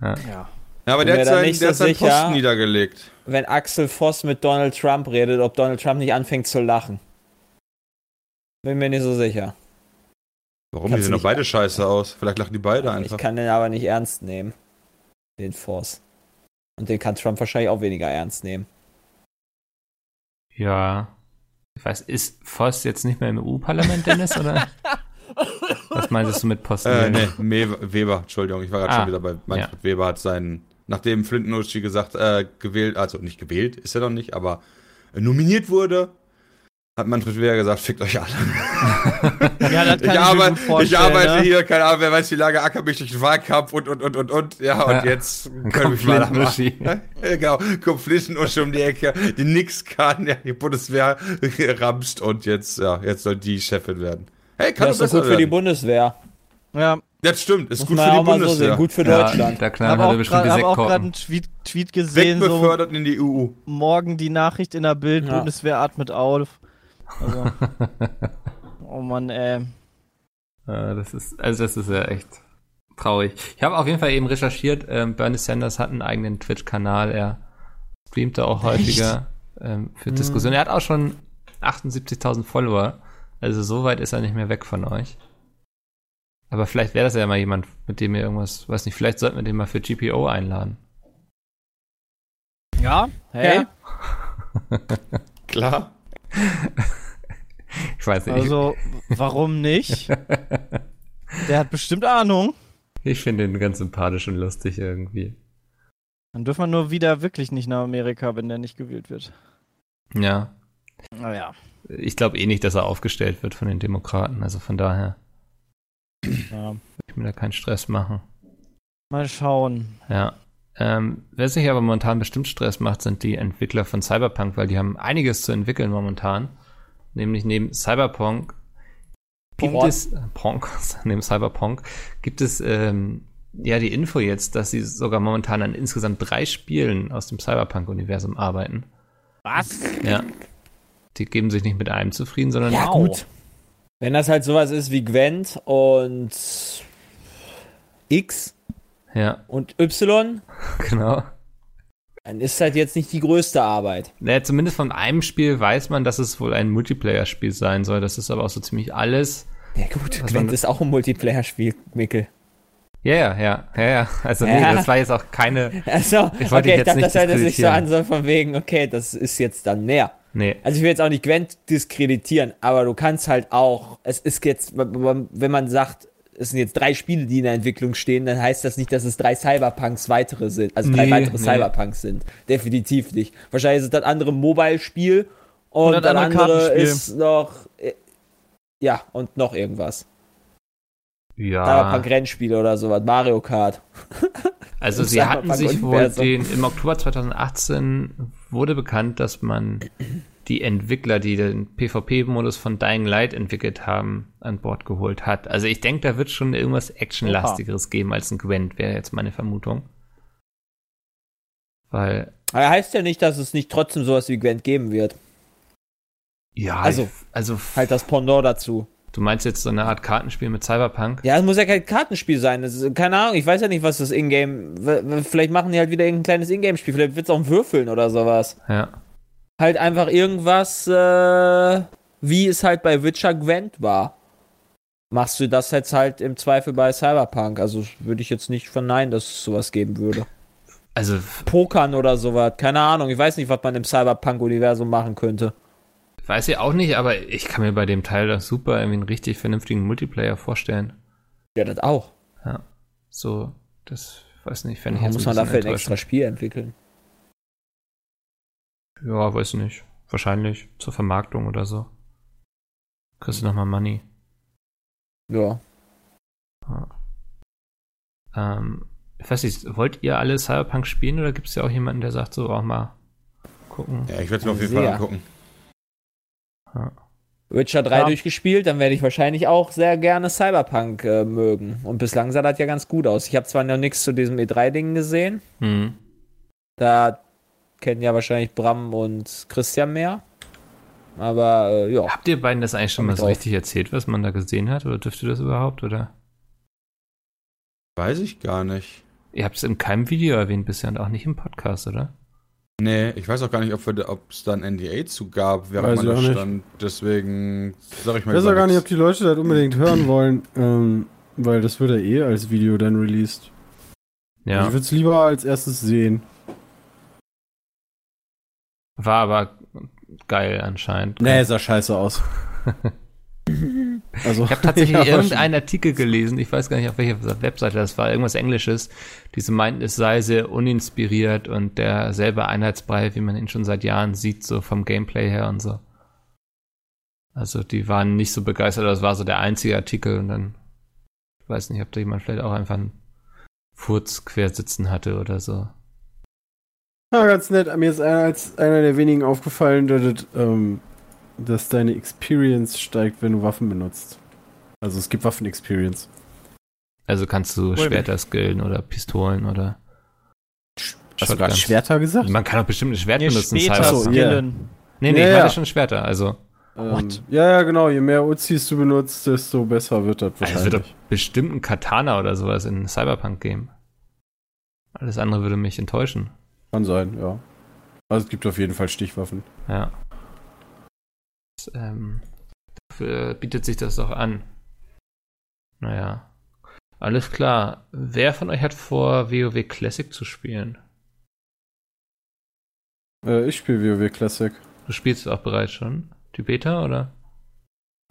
Ja. Ja. ja, aber der mir hat seinen, nicht der so hat seinen sicher. Posten niedergelegt. Wenn Axel Voss mit Donald Trump redet, ob Donald Trump nicht anfängt zu lachen. Bin mir nicht so sicher. Warum? Kannst Die sehen doch beide scheiße aus. Vielleicht lachen die beide Ich einfach. kann den aber nicht ernst nehmen. Den Voss. Und den kann Trump wahrscheinlich auch weniger ernst nehmen. ja. Ich weiß, ist Voss jetzt nicht mehr im EU-Parlament, Dennis, oder? Was meintest du mit Posten? Äh, nee, Weber, Entschuldigung, ich war gerade Ah, schon wieder bei Manfred Weber hat seinen, nachdem Flintenuschi gesagt, äh, gewählt, also nicht gewählt, ist er noch nicht, aber nominiert wurde, hat Manfred Weber gesagt, fickt euch alle. Ja, das kann Ich, ich, mir arbeite, gut vorstellen. ich arbeite ne? hier, keine Ahnung, wer weiß, wie lange acker mich durch den Wahlkampf und, und, und, und, und, ja, und Ja. jetzt können kommt wir mal Flintenuschi. machen. Ja, genau, kommt Flintenuschi um die Ecke, die nix kann, ja, die Bundeswehr ramst und jetzt, ja, jetzt soll die Chefin werden. Hey, kann Das doch ist gut für die werden. Bundeswehr. Ja, Das stimmt, ist Muss gut man für die so Bundeswehr. sehen. Gut für Ja, Deutschland. Da knallen habe wir auch bestimmt die gerade hab auch gerade einen Tweet, Tweet gesehen, so Wegbefördert in die EU. morgen die Nachricht in der Bild, Ja. Bundeswehr atmet auf. Also, oh Mann, ey. Ja, das ist, also das ist ja echt traurig. Ich habe auf jeden Fall eben recherchiert, ähm, Bernie Sanders hat einen eigenen Twitch-Kanal, er streamt da auch häufiger ähm, für Mhm. Diskussionen. Er hat auch schon 78.000 Follower, also so weit ist er nicht mehr weg von euch. Aber vielleicht wäre das ja mal jemand, mit dem ihr irgendwas, weiß nicht, vielleicht sollten wir den mal für GPO einladen. Ja, hey. Ja. Klar. Ich weiß nicht, Also, warum nicht? Der hat bestimmt Ahnung. ich, finde ihn ganz sympathisch und lustig irgendwie. Dann dürfen wir nur wieder wirklich nicht nach Amerika, wenn der nicht gewählt wird. Ja, Naja. ich glaube eh nicht, dass er aufgestellt wird von den Demokraten, also von daher Ja. will ich mir da keinen Stress machen. Mal schauen. Ja. Ähm, wer sich aber momentan bestimmt Stress macht, sind die Entwickler von Cyberpunk, weil die haben einiges zu entwickeln momentan. Nämlich neben Cyberpunk gibt es, äh, Ponk, neben Cyberpunk, gibt es ähm, ja die Info jetzt, dass sie sogar momentan an insgesamt drei Spielen aus dem Cyberpunk-Universum arbeiten. Was? Ja. Die geben sich nicht mit einem zufrieden, sondern Ja, gut. Wenn das halt sowas ist wie Gwent und X Ja, und Y, genau. dann ist halt jetzt nicht die größte Arbeit. Naja, zumindest von einem Spiel weiß man, dass es wohl ein Multiplayer-Spiel sein soll. Das ist aber auch so ziemlich alles. Ja gut, Gwent ist auch ein Multiplayer-Spiel, Mikkel. Ja, ja, ja, ja, ja. Also nee, Ja. das war jetzt auch keine. Also, Ich wollte okay, dich ich jetzt dachte, nicht das hört sich so an, so von wegen, okay, das ist jetzt dann mehr. Nee. Also ich will jetzt auch nicht Gwent diskreditieren, aber du kannst halt auch, es ist jetzt, wenn man sagt, es sind jetzt drei Spiele, die in der Entwicklung stehen, dann heißt das nicht, dass es drei Cyberpunks weitere sind, also drei Nee, weitere nee. Cyberpunks sind. Definitiv nicht. Wahrscheinlich ist es das andere Mobile-Spiel und, Und das andere ist noch, äh, ja, und noch irgendwas. Ja. Cyberpunk-Rennspiele oder sowas, Mario Kart. Also sie hatten sich wohl den, im Oktober 2018 wurde bekannt, dass man die Entwickler, die den PvP-Modus von Dying Light entwickelt haben, an Bord geholt hat. Also ich denke, da wird schon irgendwas Actionlastigeres geben als ein Gwent, wäre jetzt meine Vermutung. Weil, Aber heißt ja nicht, dass es nicht trotzdem sowas wie Gwent geben wird. ja, Also, ich, also Halt das Pendant dazu. du meinst jetzt so eine Art Kartenspiel mit Cyberpunk? Ja, es muss ja kein Kartenspiel sein. Ist, keine Ahnung, ich weiß ja nicht, was das Ingame. Vielleicht machen die halt wieder irgendein kleines Ingame-Spiel. Vielleicht wird es auch ein Würfeln oder sowas. Ja. Halt einfach irgendwas, äh, wie es halt bei Witcher Gwent war. Machst du das jetzt halt im Zweifel bei Cyberpunk? Also würde ich jetzt nicht verneinen, dass es sowas geben würde. Also Pokern oder sowas. Keine Ahnung. Ich weiß nicht, was man im Cyberpunk-Universum machen könnte. Weiß ich auch nicht, aber ich kann mir bei dem Teil das super irgendwie einen richtig vernünftigen Multiplayer vorstellen. Ja, das auch. Ja. So, das weiß nicht, fände ich jetzt muss man dafür ein extra Spiel entwickeln? Ja, weiß nicht. Wahrscheinlich zur Vermarktung oder so. Kriegst du nochmal Money. Ja. Ähm, ich weiß nicht, wollt ihr alle Cyberpunk spielen oder gibt es ja auch jemanden, der sagt so, auch mal gucken? Ja, ich werde es mir auf jeden Sehr. Fall angucken. Ja. Witcher 3 Ja. durchgespielt, dann werde ich wahrscheinlich auch sehr gerne Cyberpunk äh, mögen. Und bislang sah das ja ganz gut aus. Ich habe zwar noch nichts zu diesem E3-Ding gesehen. Hm. Da kennen ja wahrscheinlich Bram und Christian mehr. Aber äh, ja. Habt ihr beiden das eigentlich schon Komm mal so drauf. richtig erzählt, was man da gesehen hat? Oder dürft ihr das überhaupt? Oder? Weiß ich gar nicht. Ihr habt es in keinem Video erwähnt bisher und auch nicht im Podcast, oder? Nee, ich weiß auch gar nicht, ob es da ein NDA zu gab, während Weiß man ich da auch nicht. stand. Deswegen sag ich mal Ich weiß auch gar nicht, ob die Leute das unbedingt hören wollen, ähm, weil das wird ja eh als Video dann released. Ja. Ich würde es lieber als erstes sehen. War aber geil anscheinend. Nee, sah scheiße aus. also, Ich habe tatsächlich Ja, irgendeinen Artikel gelesen, ich weiß gar nicht, auf welcher Webseite das war, irgendwas Englisches, die so meinten, es sei sehr uninspiriert und derselbe Einheitsbrei, wie man ihn schon seit Jahren sieht, so vom Gameplay her und so. Also die waren nicht so begeistert, das war so der einzige Artikel und dann, ich weiß nicht, ob da jemand vielleicht auch einfach einen Furz quer sitzen hatte oder so. Ja, ganz nett. Mir ist einer, als einer der wenigen aufgefallen, dass, das, ähm, dass deine Experience steigt, wenn du Waffen benutzt. Also es gibt Waffen-Experience. Also kannst du. Schwerter skillen oder Pistolen oder Hast du gerade. Schwerter gesagt? Man kann auch bestimmt ein Schwert Nee, benutzen. später so, ja. skillen. Nee, nee, Ja, ich ja. meine schon Schwerter, also. Ähm, ja, ja, genau. Je mehr Uzis du benutzt, desto besser wird das Also es wahrscheinlich. wird doch bestimmt ein Katana oder sowas in Cyberpunk geben. Alles andere würde mich enttäuschen. Kann sein, ja. Also es gibt auf jeden Fall Stichwaffen. Ja. Das, ähm, dafür bietet sich das doch an. Naja. Alles klar. Wer von euch hat vor, WoW Classic zu spielen? Äh, ich spiele WoW Classic. Du spielst auch bereits schon? Die Beta oder?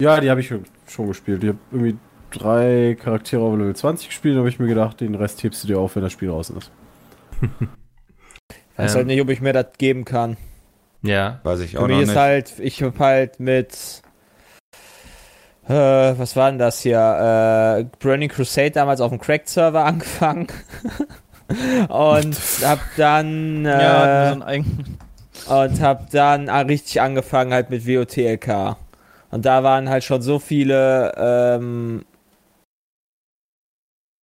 Ja, die habe ich schon gespielt. Ich habe irgendwie drei Charaktere auf Level 20 gespielt, habe ich mir gedacht, den Rest hebst du dir auf, wenn das Spiel draußen ist. Weiß Ähm, halt nicht, ob ich mir das geben kann. Ja. Weiß ich Für auch mich noch ist nicht. halt, ich hab halt mit, äh, was war denn das hier? Äh, Burning Crusade damals auf dem Cracked-Server angefangen. und hab dann, äh, Ja, so einen eigenen. und hab dann ah, richtig angefangen halt mit WOTLK. Und da waren halt schon so viele, ähm,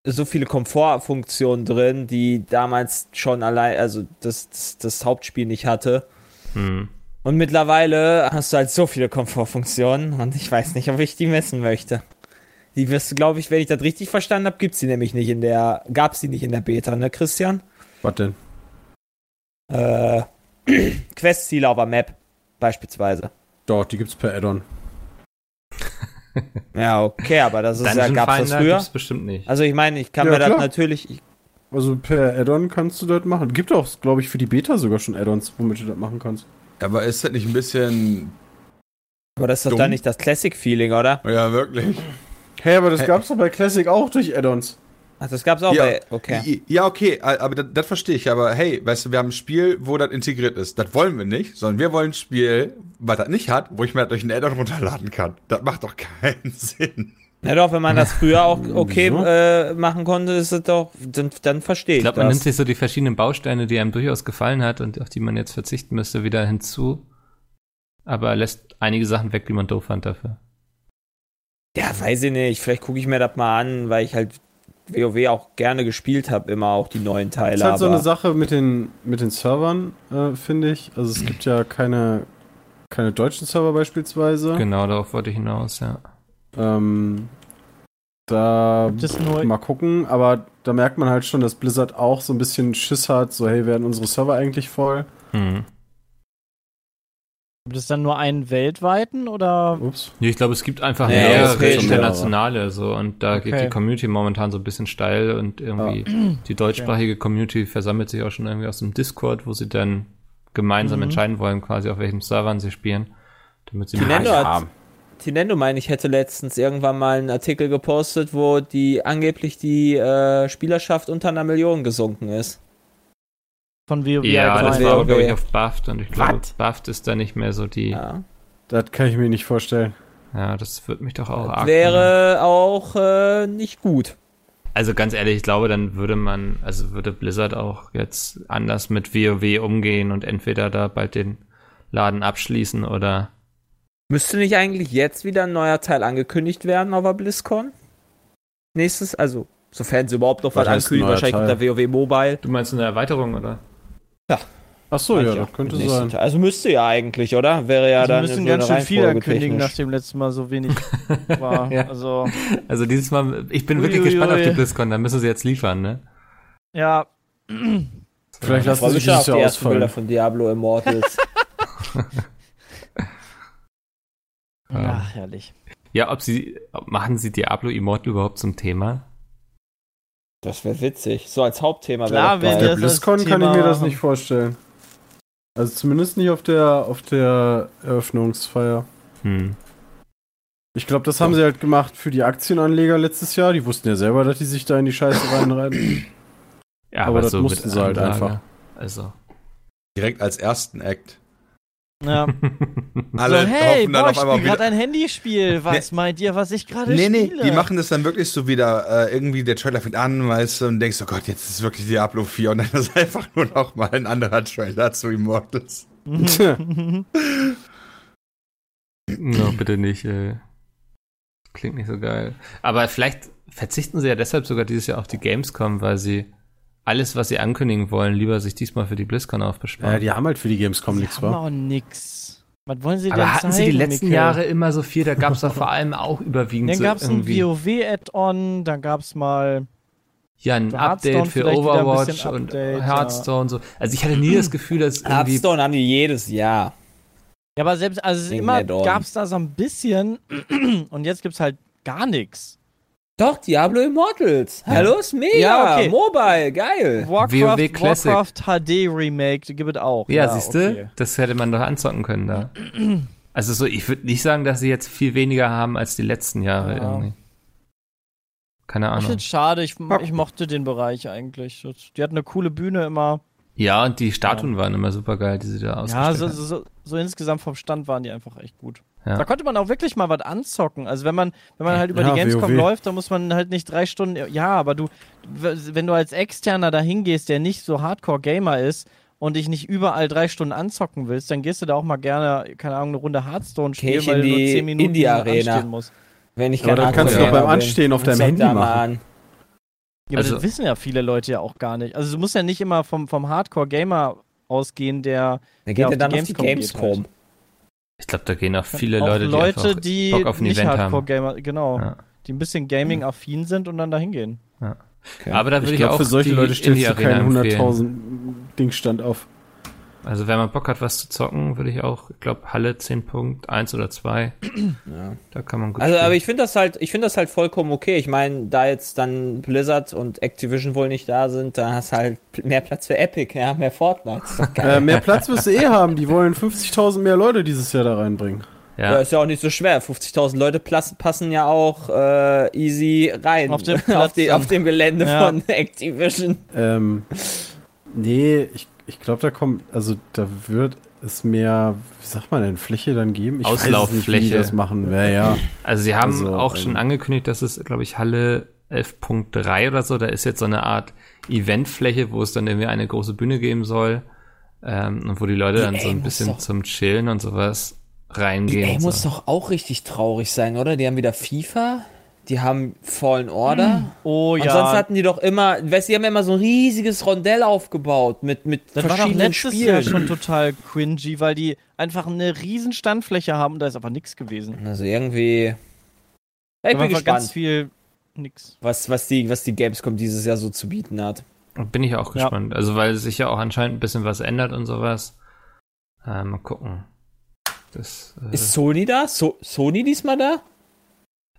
so viele Komfortfunktionen drin, die damals schon allein, also das, das, das Hauptspiel nicht hatte. Hm. Und mittlerweile hast du halt so viele Komfortfunktionen und ich weiß nicht, ob ich die messen möchte. Die wirst du, glaube ich, wenn ich das richtig verstanden habe, gibt's die nämlich nicht in der, gab's die nicht in der Beta, ne, Christian? Was denn? Äh, Questziele auf der Map, beispielsweise. Doch, die gibt's per Add-on. Ja, okay, aber das ist ja, Dungeon gab's das Finder früher? gibt's bestimmt nicht. Also ich meine, ich kann Ja, mir das klar. natürlich, ich, Also per Add-on kannst du das machen. Gibt auch, glaube ich, für die Beta sogar schon Add-ons, womit du das machen kannst. Aber ist das nicht ein bisschen. aber das ist doch dann nicht das Classic-Feeling, oder? Ja, wirklich. Hey, aber das Hey. gab's doch bei Classic auch durch Add-ons. Ach, das gab's auch Ja. bei, okay. I- Ja, okay, aber das, das verstehe ich. Aber hey, weißt du, wir haben ein Spiel, wo das integriert ist. Das wollen wir nicht, sondern wir wollen ein Spiel, was das nicht hat, wo ich mir das durch einen Add-on runterladen kann. Das macht doch keinen Sinn. Ja doch, wenn man das früher auch okay äh, machen konnte, ist es doch, dann, dann verstehe Ich ich glaube, man das. nimmt sich so die verschiedenen Bausteine, die einem durchaus gefallen hat und auf die man jetzt verzichten müsste, wieder hinzu. Aber lässt einige Sachen weg, die man doof fand dafür. Ja, weiß ich nicht. Vielleicht gucke ich mir das mal an, weil ich halt WoW auch gerne gespielt habe, immer auch die neuen Das Teile. ist halt so eine Sache mit den, mit den Servern, äh, finde ich. Also es gibt ja keine, keine deutschen Server beispielsweise. Genau, darauf wollte ich hinaus, ja. Ähm, da mal gucken, aber da merkt man halt schon, dass Blizzard auch so ein bisschen Schiss hat, so hey, werden unsere Server eigentlich voll? Hm. Gibt es dann nur einen weltweiten oder? Ups. Nee, ich glaube, es gibt einfach Nee, mehrere internationale so und da geht Okay. die Community momentan so ein bisschen steil und irgendwie die deutschsprachige Community versammelt sich auch schon irgendwie aus dem Discord, wo sie dann gemeinsam Mhm. entscheiden wollen, quasi auf welchen Servern sie spielen, damit sie Tinendo Ja, hat, Tinendo meine ich hätte letztens irgendwann mal einen Artikel gepostet, wo die angeblich die äh, Spielerschaft unter einer Million gesunken ist. Von WoW ja, das war aber, glaube ich, auf Buffed und ich glaube? Buffed ist da nicht mehr so die. Ja, Ja. Das kann ich mir nicht vorstellen. das wird mich doch auch arg wundern. Wäre auch äh, nicht gut. Also ganz ehrlich, ich glaube, dann würde man, also würde Blizzard auch jetzt anders mit WoW umgehen und entweder da bald den Laden abschließen oder Müsste nicht eigentlich jetzt wieder ein neuer Teil angekündigt werden auf der BlizzCon? Nächstes, also sofern sie überhaupt noch was, Was ankündigen, wahrscheinlich Teil? unter WoW Mobile. Du meinst eine Erweiterung, oder? Ach so, ja, das könnte sein. Teil. Also müsste ja eigentlich, oder? Wäre ja Also dann wir müssen so ganz schön viel ankündigen, nachdem letztes Mal so wenig war. Ja. Also, Also dieses Mal, ich bin Ui, wirklich ui, gespannt ui. auf die BlizzCon, da müssen sie jetzt liefern, ne? ja. Vielleicht Ich lassen sie dieses Jahr ersten Bilder ausfallen. von Diablo Immortals. Ja, herrlich. Ja, ob sie, machen sie Diablo Immortal überhaupt zum Thema? das wäre witzig. So als Hauptthema Klar, wäre das der als BlizzCon kann ich mir das nicht vorstellen. Also zumindest nicht auf der, auf der Eröffnungsfeier. Hm. Ich glaube, das haben sie halt gemacht für die Aktienanleger letztes Jahr. Die wussten ja selber, dass die sich da in die Scheiße reinreiten. Ja, Aber das so mussten sie halt Anlage. einfach. Also. Direkt als ersten Act. Ja. Alle so, hey, hoffen dann boah, auf ich einmal spiele gerade ein Handyspiel. Was meint ihr, was ich gerade Nee, nee, spiele? die machen das dann wirklich so wieder, äh, irgendwie der Trailer fängt an, weißt du, und denkst, oh Gott, jetzt ist wirklich Diablo 4 und dann ist einfach nur noch mal ein anderer Trailer zu Immortals. Mhm. no, bitte nicht, ey. Klingt nicht so geil. Aber vielleicht verzichten sie ja deshalb sogar dieses Jahr auf die Gamescom, weil sie alles, was sie ankündigen wollen, lieber sich diesmal für die BlizzCon aufbesparen. Ja, die haben halt für die Gamescom Die nichts, haben wa? auch nix. Was wollen sie denn Aber hatten sie die zeigen, letzten Mikkel? Jahre immer so viel? Da gab es doch vor allem auch überwiegend Dann so gab es ein irgendwie WoW-Add-on, dann gab es mal ja, ein für Update für vielleicht wieder ein Overwatch bisschen und Update, Hearthstone und so. Also ich hatte nie das Gefühl, dass irgendwie Hearthstone haben die jedes Jahr. Ja, aber selbst, also Wegen immer gab es da so ein bisschen und jetzt gibt's halt gar nichts. Doch, Diablo Immortals. Hallo, ist mega. Ja, okay. Mobile, geil. Warcraft, WoW Classic. Warcraft HD Remake gibt es auch. Ja, siehst du, okay. das hätte man doch anzocken können da. Also so, ich würde nicht sagen, dass sie jetzt viel weniger haben als die letzten Jahre Ja. irgendwie. Keine Ich Ahnung. find's schade, ich, ich mochte den Bereich eigentlich. Die hatten eine coole Bühne immer. Ja, und die Statuen waren immer super geil, die sie da Ja, ausgestellt so, haben. so, so, so insgesamt vom Stand waren die einfach echt gut. Ja. Da konnte man auch wirklich mal was anzocken. Also wenn man, wenn man halt über Ja, die Gamescom WoW. läuft, dann muss man halt nicht drei Stunden. Ja, aber du, wenn du als Externer da hingehst, der nicht so Hardcore-Gamer ist und dich nicht überall drei Stunden anzocken willst, dann gehst du da auch mal gerne, keine Ahnung, eine Runde Hearthstone spielen, ich weil in du nur die 10 Minuten Indie-Arena. anstehen musst. Wenn ich Aber dann kannst du doch beim Anstehen bin. auf deinem Handy machen. an. Ja, aber Also- das wissen ja viele Leute ja auch gar nicht. Also du musst ja nicht immer vom, vom Hardcore-Gamer ausgehen, der Dann geht Ja, auf dann die auf die Gamescom geht Gamescom. Ich glaube, da gehen auch viele auch Leute, die, Leute, die Bock auf ein nicht Event haben. Hardcore-Gamer, genau, Ja. die ein bisschen Gaming-affin sind und dann da hingehen. Aber da würde Ich ich, glaube, auch für solche die Leute stellst du keinen empfehlen. 100.000 Dingstand auf. Also wenn man Bock hat, was zu zocken, würde ich auch, ich glaube, Halle 10 Punkt, 1 oder 2. Ja. Da kann man gut Also, spielen. aber ich finde das halt, ich finde das halt vollkommen okay. Ich meine, da jetzt dann Blizzard und Activision wohl nicht da sind, da hast du halt mehr Platz für Epic, ja, mehr Fortnite. Äh, mehr Platz wirst du eh haben. Die wollen 50.000 mehr Leute dieses Jahr da reinbringen. Ja. ja. ist ja auch nicht so schwer. 50.000 Leute passen ja auch äh, easy rein Auf dem auf, die, auf dem Gelände Ja. von Activision. Ähm, nee, ich, ich glaube, da kommt, also da wird es mehr, wie sagt man denn, Fläche dann geben? Ich weiß es nicht, wie Auslauffläche. die das machen. Ja, ja. Also sie haben Also, auch schon ähm, angekündigt, dass es, glaube ich, Halle 11.3 oder so, da ist jetzt so eine Art Eventfläche, wo es dann irgendwie eine große Bühne geben soll. Ähm, und wo die Leute dann so ein bisschen doch- zum Chillen und sowas reingehen. EA und muss so. doch auch richtig traurig sein, oder? Die haben wieder FIFA, die haben Fallen Order. Oh Und ja, sonst hatten die doch immer, weißt du, die haben ja immer so ein riesiges Rondell aufgebaut mit, mit das war doch verschiedenen letztes Spielen. Jahr schon total cringy, weil die einfach eine riesen Standfläche haben und da ist aber nichts gewesen. Also irgendwie. Ja, Da ich war bin einfach ganz gespannt, viel nix. was, was, die, was die Gamescom dieses Jahr so zu bieten hat. Bin ich auch Ja. gespannt. Also weil sich ja auch anscheinend ein bisschen was ändert und sowas. Äh, mal gucken. Das äh, Ist Sony da? So Sony diesmal da?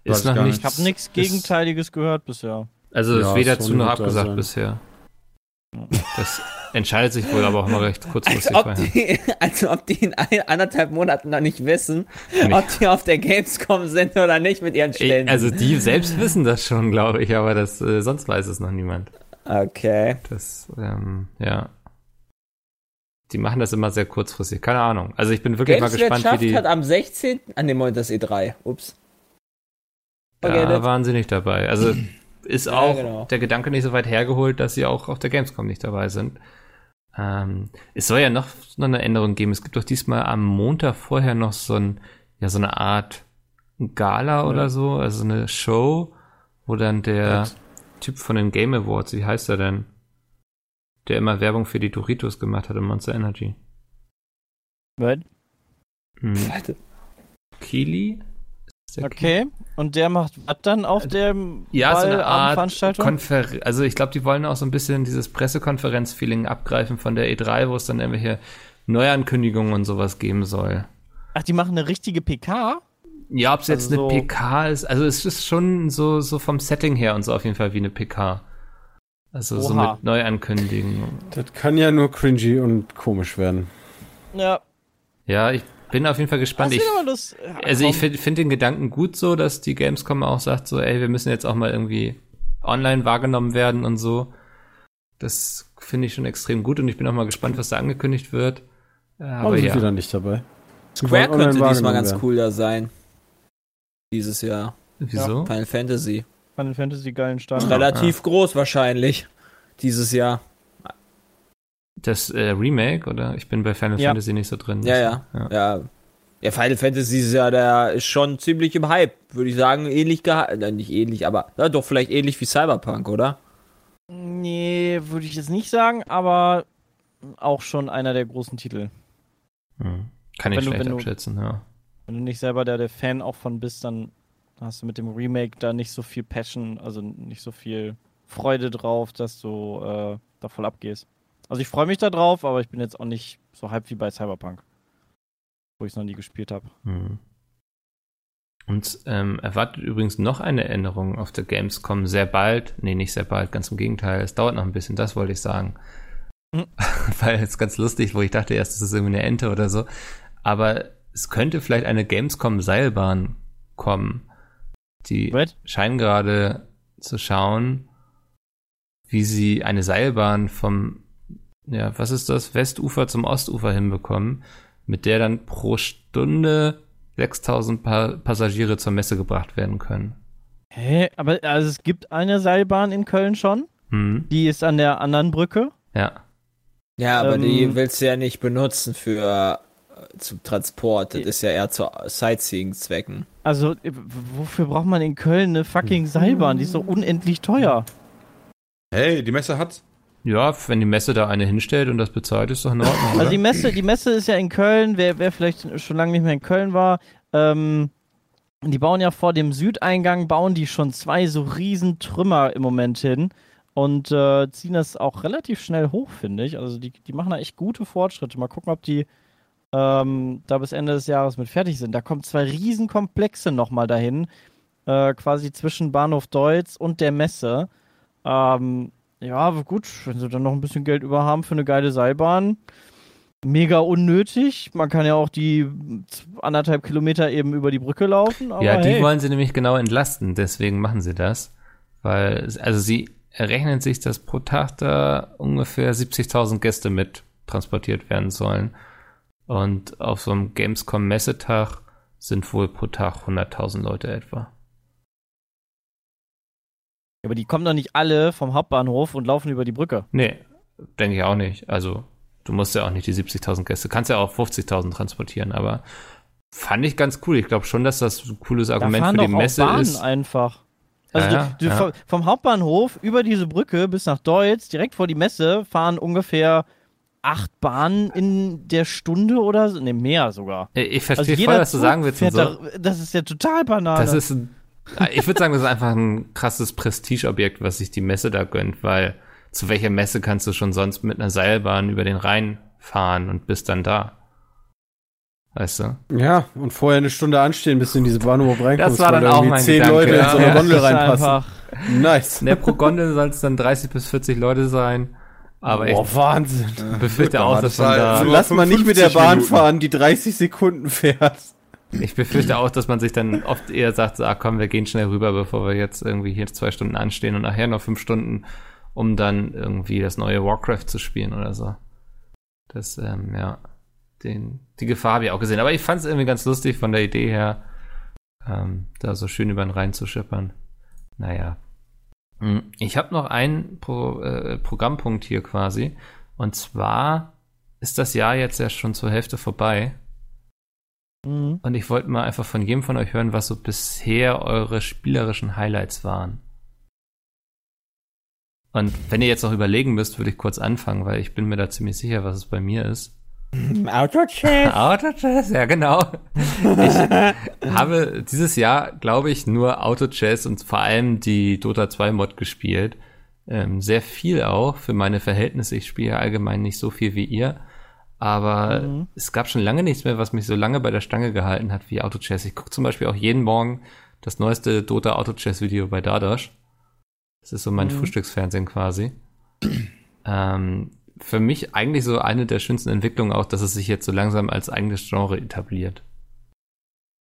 Ist ich noch gar nicht. Ich habe nichts Gegenteiliges gehört bisher. Also Ja, ist weder zu noch abgesagt sein. bisher. Das entscheidet sich wohl aber auch mal recht Als kurzfristig. ob, vorher. die, als ob die in ein, anderthalb Monaten noch nicht wissen, Nee. ob die auf der Gamescom sind oder nicht mit ihren. Ich, also die selbst wissen das schon, glaube ich, aber das äh, sonst weiß es noch niemand. okay. Das, ähm, ja. Die machen das immer sehr kurzfristig. Keine Ahnung. Also ich bin wirklich mal gespannt, Gameswirtschaft wie die. hat am 16. an dem Moment das E3. Ups. Forget Da waren sie nicht dabei. Also ist Ja, auch genau. der Gedanke nicht so weit hergeholt, dass sie auch auf der Gamescom nicht dabei sind. Ähm, es soll ja noch, noch eine Änderung geben. Es gibt doch diesmal am Montag vorher noch so ein, ja, so eine Art Gala oder so, also eine Show, wo dann der Was? Typ von den Game Awards, wie heißt er denn? Der immer Werbung für die Doritos gemacht hat in Monster Energy. Right? Hm. Kili? Okay. Und der macht was dann auf der Ja, so eine Art Veranstaltung? Konfer also ich glaube, die wollen auch so ein bisschen dieses Pressekonferenz-Feeling abgreifen von der E3, wo es dann irgendwelche Neuankündigungen und sowas geben soll. Ach, die machen eine richtige PK? Ja, ob es jetzt Also eine so- PK ist, also es ist schon so, so vom Setting her und so auf jeden Fall wie eine PK. Also so Oha. mit Neuankündigungen. Das kann ja nur cringy und komisch werden. Ja. Ja, ich bin auf jeden Fall gespannt. Ich, aber lust- ja, also ich finde find den Gedanken gut so, dass die Gamescom auch sagt so, ey, wir müssen jetzt auch mal irgendwie online wahrgenommen werden und so. Das finde ich schon extrem gut und ich bin auch mal gespannt, was da angekündigt wird. Äh, Aber Aber sind ja. wir nicht dabei. Square könnte diesmal ganz werden. cool da sein. Dieses Jahr. Wieso? Final Fantasy. Final Fantasy geilen Start. Ja. Relativ groß wahrscheinlich. Dieses Jahr. Das äh, Remake, oder? Ich bin bei Final Ja. Fantasy nicht so drin. Ja, ja. ja. Ja. Ja, Final Fantasy ist ja, der ist schon ziemlich im Hype, würde ich sagen. Ähnlich gehalten. Nicht ähnlich, aber ja, doch vielleicht ähnlich wie Cyberpunk, oder? Nee, würde ich jetzt nicht sagen, aber auch schon einer der großen Titel. Hm. Kann ich Wenn du- schlecht du- abschätzen, ja. Wenn du nicht selber der, der Fan auch von bist, dann hast du mit dem Remake da nicht so viel Passion, also nicht so viel Freude drauf, dass du äh, da voll abgehst. Also ich freue mich da drauf, aber ich bin jetzt auch nicht so hyped wie bei Cyberpunk, wo ich es noch nie gespielt habe. Hm. Und ähm, erwartet übrigens noch eine Änderung auf der Gamescom sehr bald. Nee, nicht sehr bald, ganz im Gegenteil. Es dauert noch ein bisschen, das wollte ich sagen. Hm. Weil es ganz lustig, wo ich dachte erst, es ist irgendwie eine Ente oder so. Aber es könnte vielleicht eine Gamescom-Seilbahn kommen. Die Right? scheinen gerade zu schauen, wie sie eine Seilbahn vom, ja, was ist das, Westufer zum Ostufer hinbekommen, mit der dann pro Stunde 6000 pa Passagiere zur Messe gebracht werden können. Hä? Aber also es gibt eine Seilbahn in Köln schon. Hm, Die ist an der anderen Brücke. ja. Ja, aber Ähm, die willst du ja nicht benutzen für äh, zum Transport. Das ist ja eher zu Sightseeing-Zwecken. Also, äh, wofür braucht man in Köln eine fucking Seilbahn? Die ist so unendlich teuer. Hey, die Messe hat's. Ja, wenn die Messe da eine hinstellt und das bezahlt, ist doch in Ordnung. Also oder? die Messe, die Messe ist ja in Köln, wer, wer vielleicht schon lange nicht mehr in Köln war, ähm, die bauen ja vor dem Südeingang, bauen die schon zwei so riesen Trümmer im Moment hin und äh, ziehen das auch relativ schnell hoch, finde ich. Also die, die machen da echt gute Fortschritte. Mal gucken, ob die ähm, da bis Ende des Jahres mit fertig sind. Da kommen zwei riesen Komplexe nochmal dahin, äh, quasi zwischen Bahnhof Deutz und der Messe. Ähm, ja, aber gut, wenn sie dann noch ein bisschen Geld über haben für eine geile Seilbahn, mega unnötig. Man kann ja auch die anderthalb Kilometer eben über die Brücke laufen. Ja, die hey. wollen sie nämlich genau entlasten, deswegen machen sie das. Weil, also sie errechnen sich, dass pro Tag da ungefähr 70.000 Gäste mit transportiert werden sollen. Und auf so einem Gamescom-Messetag sind wohl pro Tag 100.000 Leute etwa. Aber die kommen doch nicht alle vom Hauptbahnhof und laufen über die Brücke. Nee, denke ich auch nicht. Also, du musst ja auch nicht die 70.000 Gäste, kannst ja auch 50.000 transportieren, aber fand ich ganz cool. Ich glaube schon, dass das ein cooles Argument für die Messe Bahnen ist. einfach. Also Ja, du, du, ja. Vom, Hauptbahnhof über diese Brücke bis nach Deutz, direkt vor die Messe, fahren ungefähr acht Bahnen in der Stunde oder so. Ne, mehr sogar. Ich Also verstehe jeder voll, was du Zug sagen willst. Und so. da, das ist ja total Banane. Das ist ein, ich würde sagen, das ist einfach ein krasses Prestigeobjekt, was sich die Messe da gönnt, weil zu welcher Messe kannst du schon sonst mit einer Seilbahn über den Rhein fahren und bist dann da? Weißt du? Ja, und vorher eine Stunde anstehen, bis du in diese Bahnhof reinkommst. Das war dann da auch mein zehn Gedanke. Leute in so eine Ja, Gondel reinpassen. einfach, Nice. In der pro Gondel soll es dann 30 bis 40 Leute sein, aber Boah, ich Wahnsinn. befürchte Gut, auch, dass man das da, Lass mal nicht mit der 50 Bahn Minuten. fahren, die 30 Sekunden fährt. Ich befürchte auch, dass man sich dann oft eher sagt, ah, komm, wir gehen schnell rüber, bevor wir jetzt irgendwie hier zwei Stunden anstehen und nachher noch fünf Stunden, um dann irgendwie das neue Warcraft zu spielen oder so. Das, ähm, ja, den, die Gefahr habe ich auch gesehen. Aber ich fand es irgendwie ganz lustig von der Idee her, ähm, da so schön über den Rhein zu schippern. Naja. Hm, Ich habe noch einen Pro, äh, Programmpunkt hier quasi. Und zwar ist das Jahr jetzt ja schon zur Hälfte vorbei. Mhm. Und ich wollte mal einfach von jedem von euch hören, was so bisher eure spielerischen Highlights waren. Und wenn ihr jetzt noch überlegen müsst, würde ich kurz anfangen, weil ich bin mir da ziemlich sicher, was es bei mir ist. Autochess. Auto Chess, ja genau. Ich habe dieses Jahr, glaube ich, nur Auto Chess und vor allem die Dota 2 Mod gespielt. Ähm, sehr viel auch für meine Verhältnisse. Ich spiele ja allgemein nicht so viel wie ihr. Aber Mhm. es gab schon lange nichts mehr, was mich so lange bei der Stange gehalten hat wie Auto Chess. Ich gucke zum Beispiel auch jeden Morgen das neueste Dota Auto Chess Video bei Dadash. Das ist so mein Mhm. Frühstücksfernsehen quasi. ähm, für mich eigentlich so eine der schönsten Entwicklungen auch, dass es sich jetzt so langsam als eigenes Genre etabliert.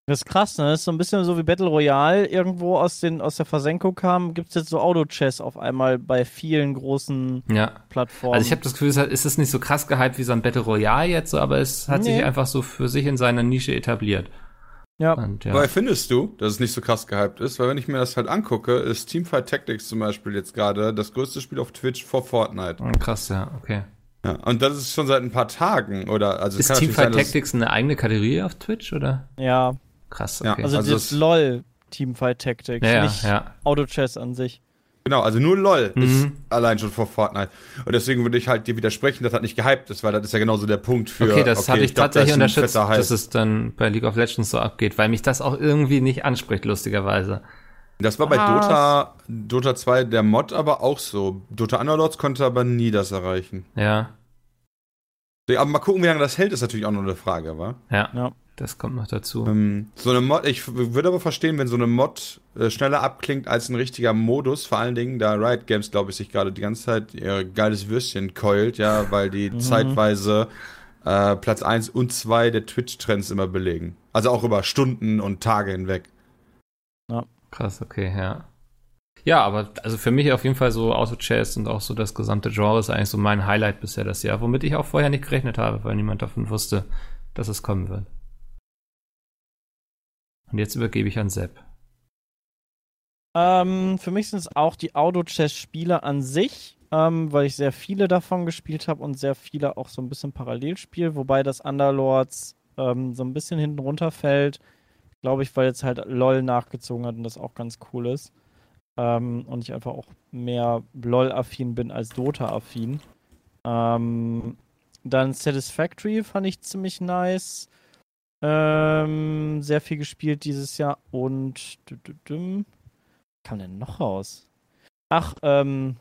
Das ist krass, ne? Das ist so ein bisschen so wie Battle Royale irgendwo aus, den, aus der Versenkung kam. Gibt es jetzt so Auto-Chess auf einmal bei vielen großen Ja. Plattformen. Also ich habe das Gefühl, es ist nicht so krass gehypt wie so ein Battle Royale jetzt, aber es hat Nee. sich einfach so für sich in seiner Nische etabliert. ja. Und, ja. Woher findest du, dass es nicht so krass gehypt ist? Weil wenn ich mir das halt angucke, ist Teamfight Tactics zum Beispiel jetzt gerade das größte Spiel auf Twitch vor Fortnite. Oh, krass, ja, okay. Ja, und das ist schon seit ein paar Tagen, oder? Also es Ist Teamfight sein, Tactics eine eigene Kategorie auf Twitch oder? ja. Krass, Ja, okay. Also, Also das LOL Teamfight Tactics, ja, ja, nicht ja. Auto-Chess an sich. Genau, also nur LOL Mhm. ist allein schon vor Fortnite. Und deswegen würde ich halt dir widersprechen, dass das nicht gehypt ist, weil das ist ja genauso der Punkt für. Okay, das habe ich glaub, da tatsächlich ein unterschätzt, dass es dann bei League of Legends so abgeht, weil mich das auch irgendwie nicht anspricht, lustigerweise. Das war bei Was? Dota, Dota 2 der Mod aber auch so. Dota Underlords konnte aber nie das erreichen. Ja, Aber mal gucken, wie lange das hält, ist natürlich auch noch eine Frage, wa? ja, Ja. Das kommt noch dazu. Ähm, so eine Mod, ich würde aber verstehen, wenn so eine Mod äh, schneller abklingt als ein richtiger Modus, vor allen Dingen, da Riot Games, glaube ich, sich gerade die ganze Zeit ihr geiles Würstchen keult, ja, weil die Mhm. zeitweise äh, Platz 1 und 2 der Twitch-Trends immer belegen. Also auch über Stunden und Tage hinweg. Krass, okay, ja. Ja, aber also für mich auf jeden Fall so Auto-Chess und auch so das gesamte Genre ist eigentlich so mein Highlight bisher das Jahr, womit ich auch vorher nicht gerechnet habe, weil niemand davon wusste, dass es kommen wird. Und jetzt übergebe ich an Sepp. Ähm, für mich sind es auch die Auto-Chess-Spiele an sich. ähm, weil ich sehr viele davon gespielt habe und sehr viele auch so ein bisschen parallel spiele, wobei das Underlords ähm, so ein bisschen hinten runterfällt, glaube ich, weil jetzt halt LOL nachgezogen hat und das auch ganz cool ist. Ähm, und ich einfach auch mehr LOL-affin bin als Dota-affin. Ähm, dann Satisfactory fand ich ziemlich nice. Ähm, sehr viel gespielt dieses Jahr und kam denn noch raus? Ach, ähm,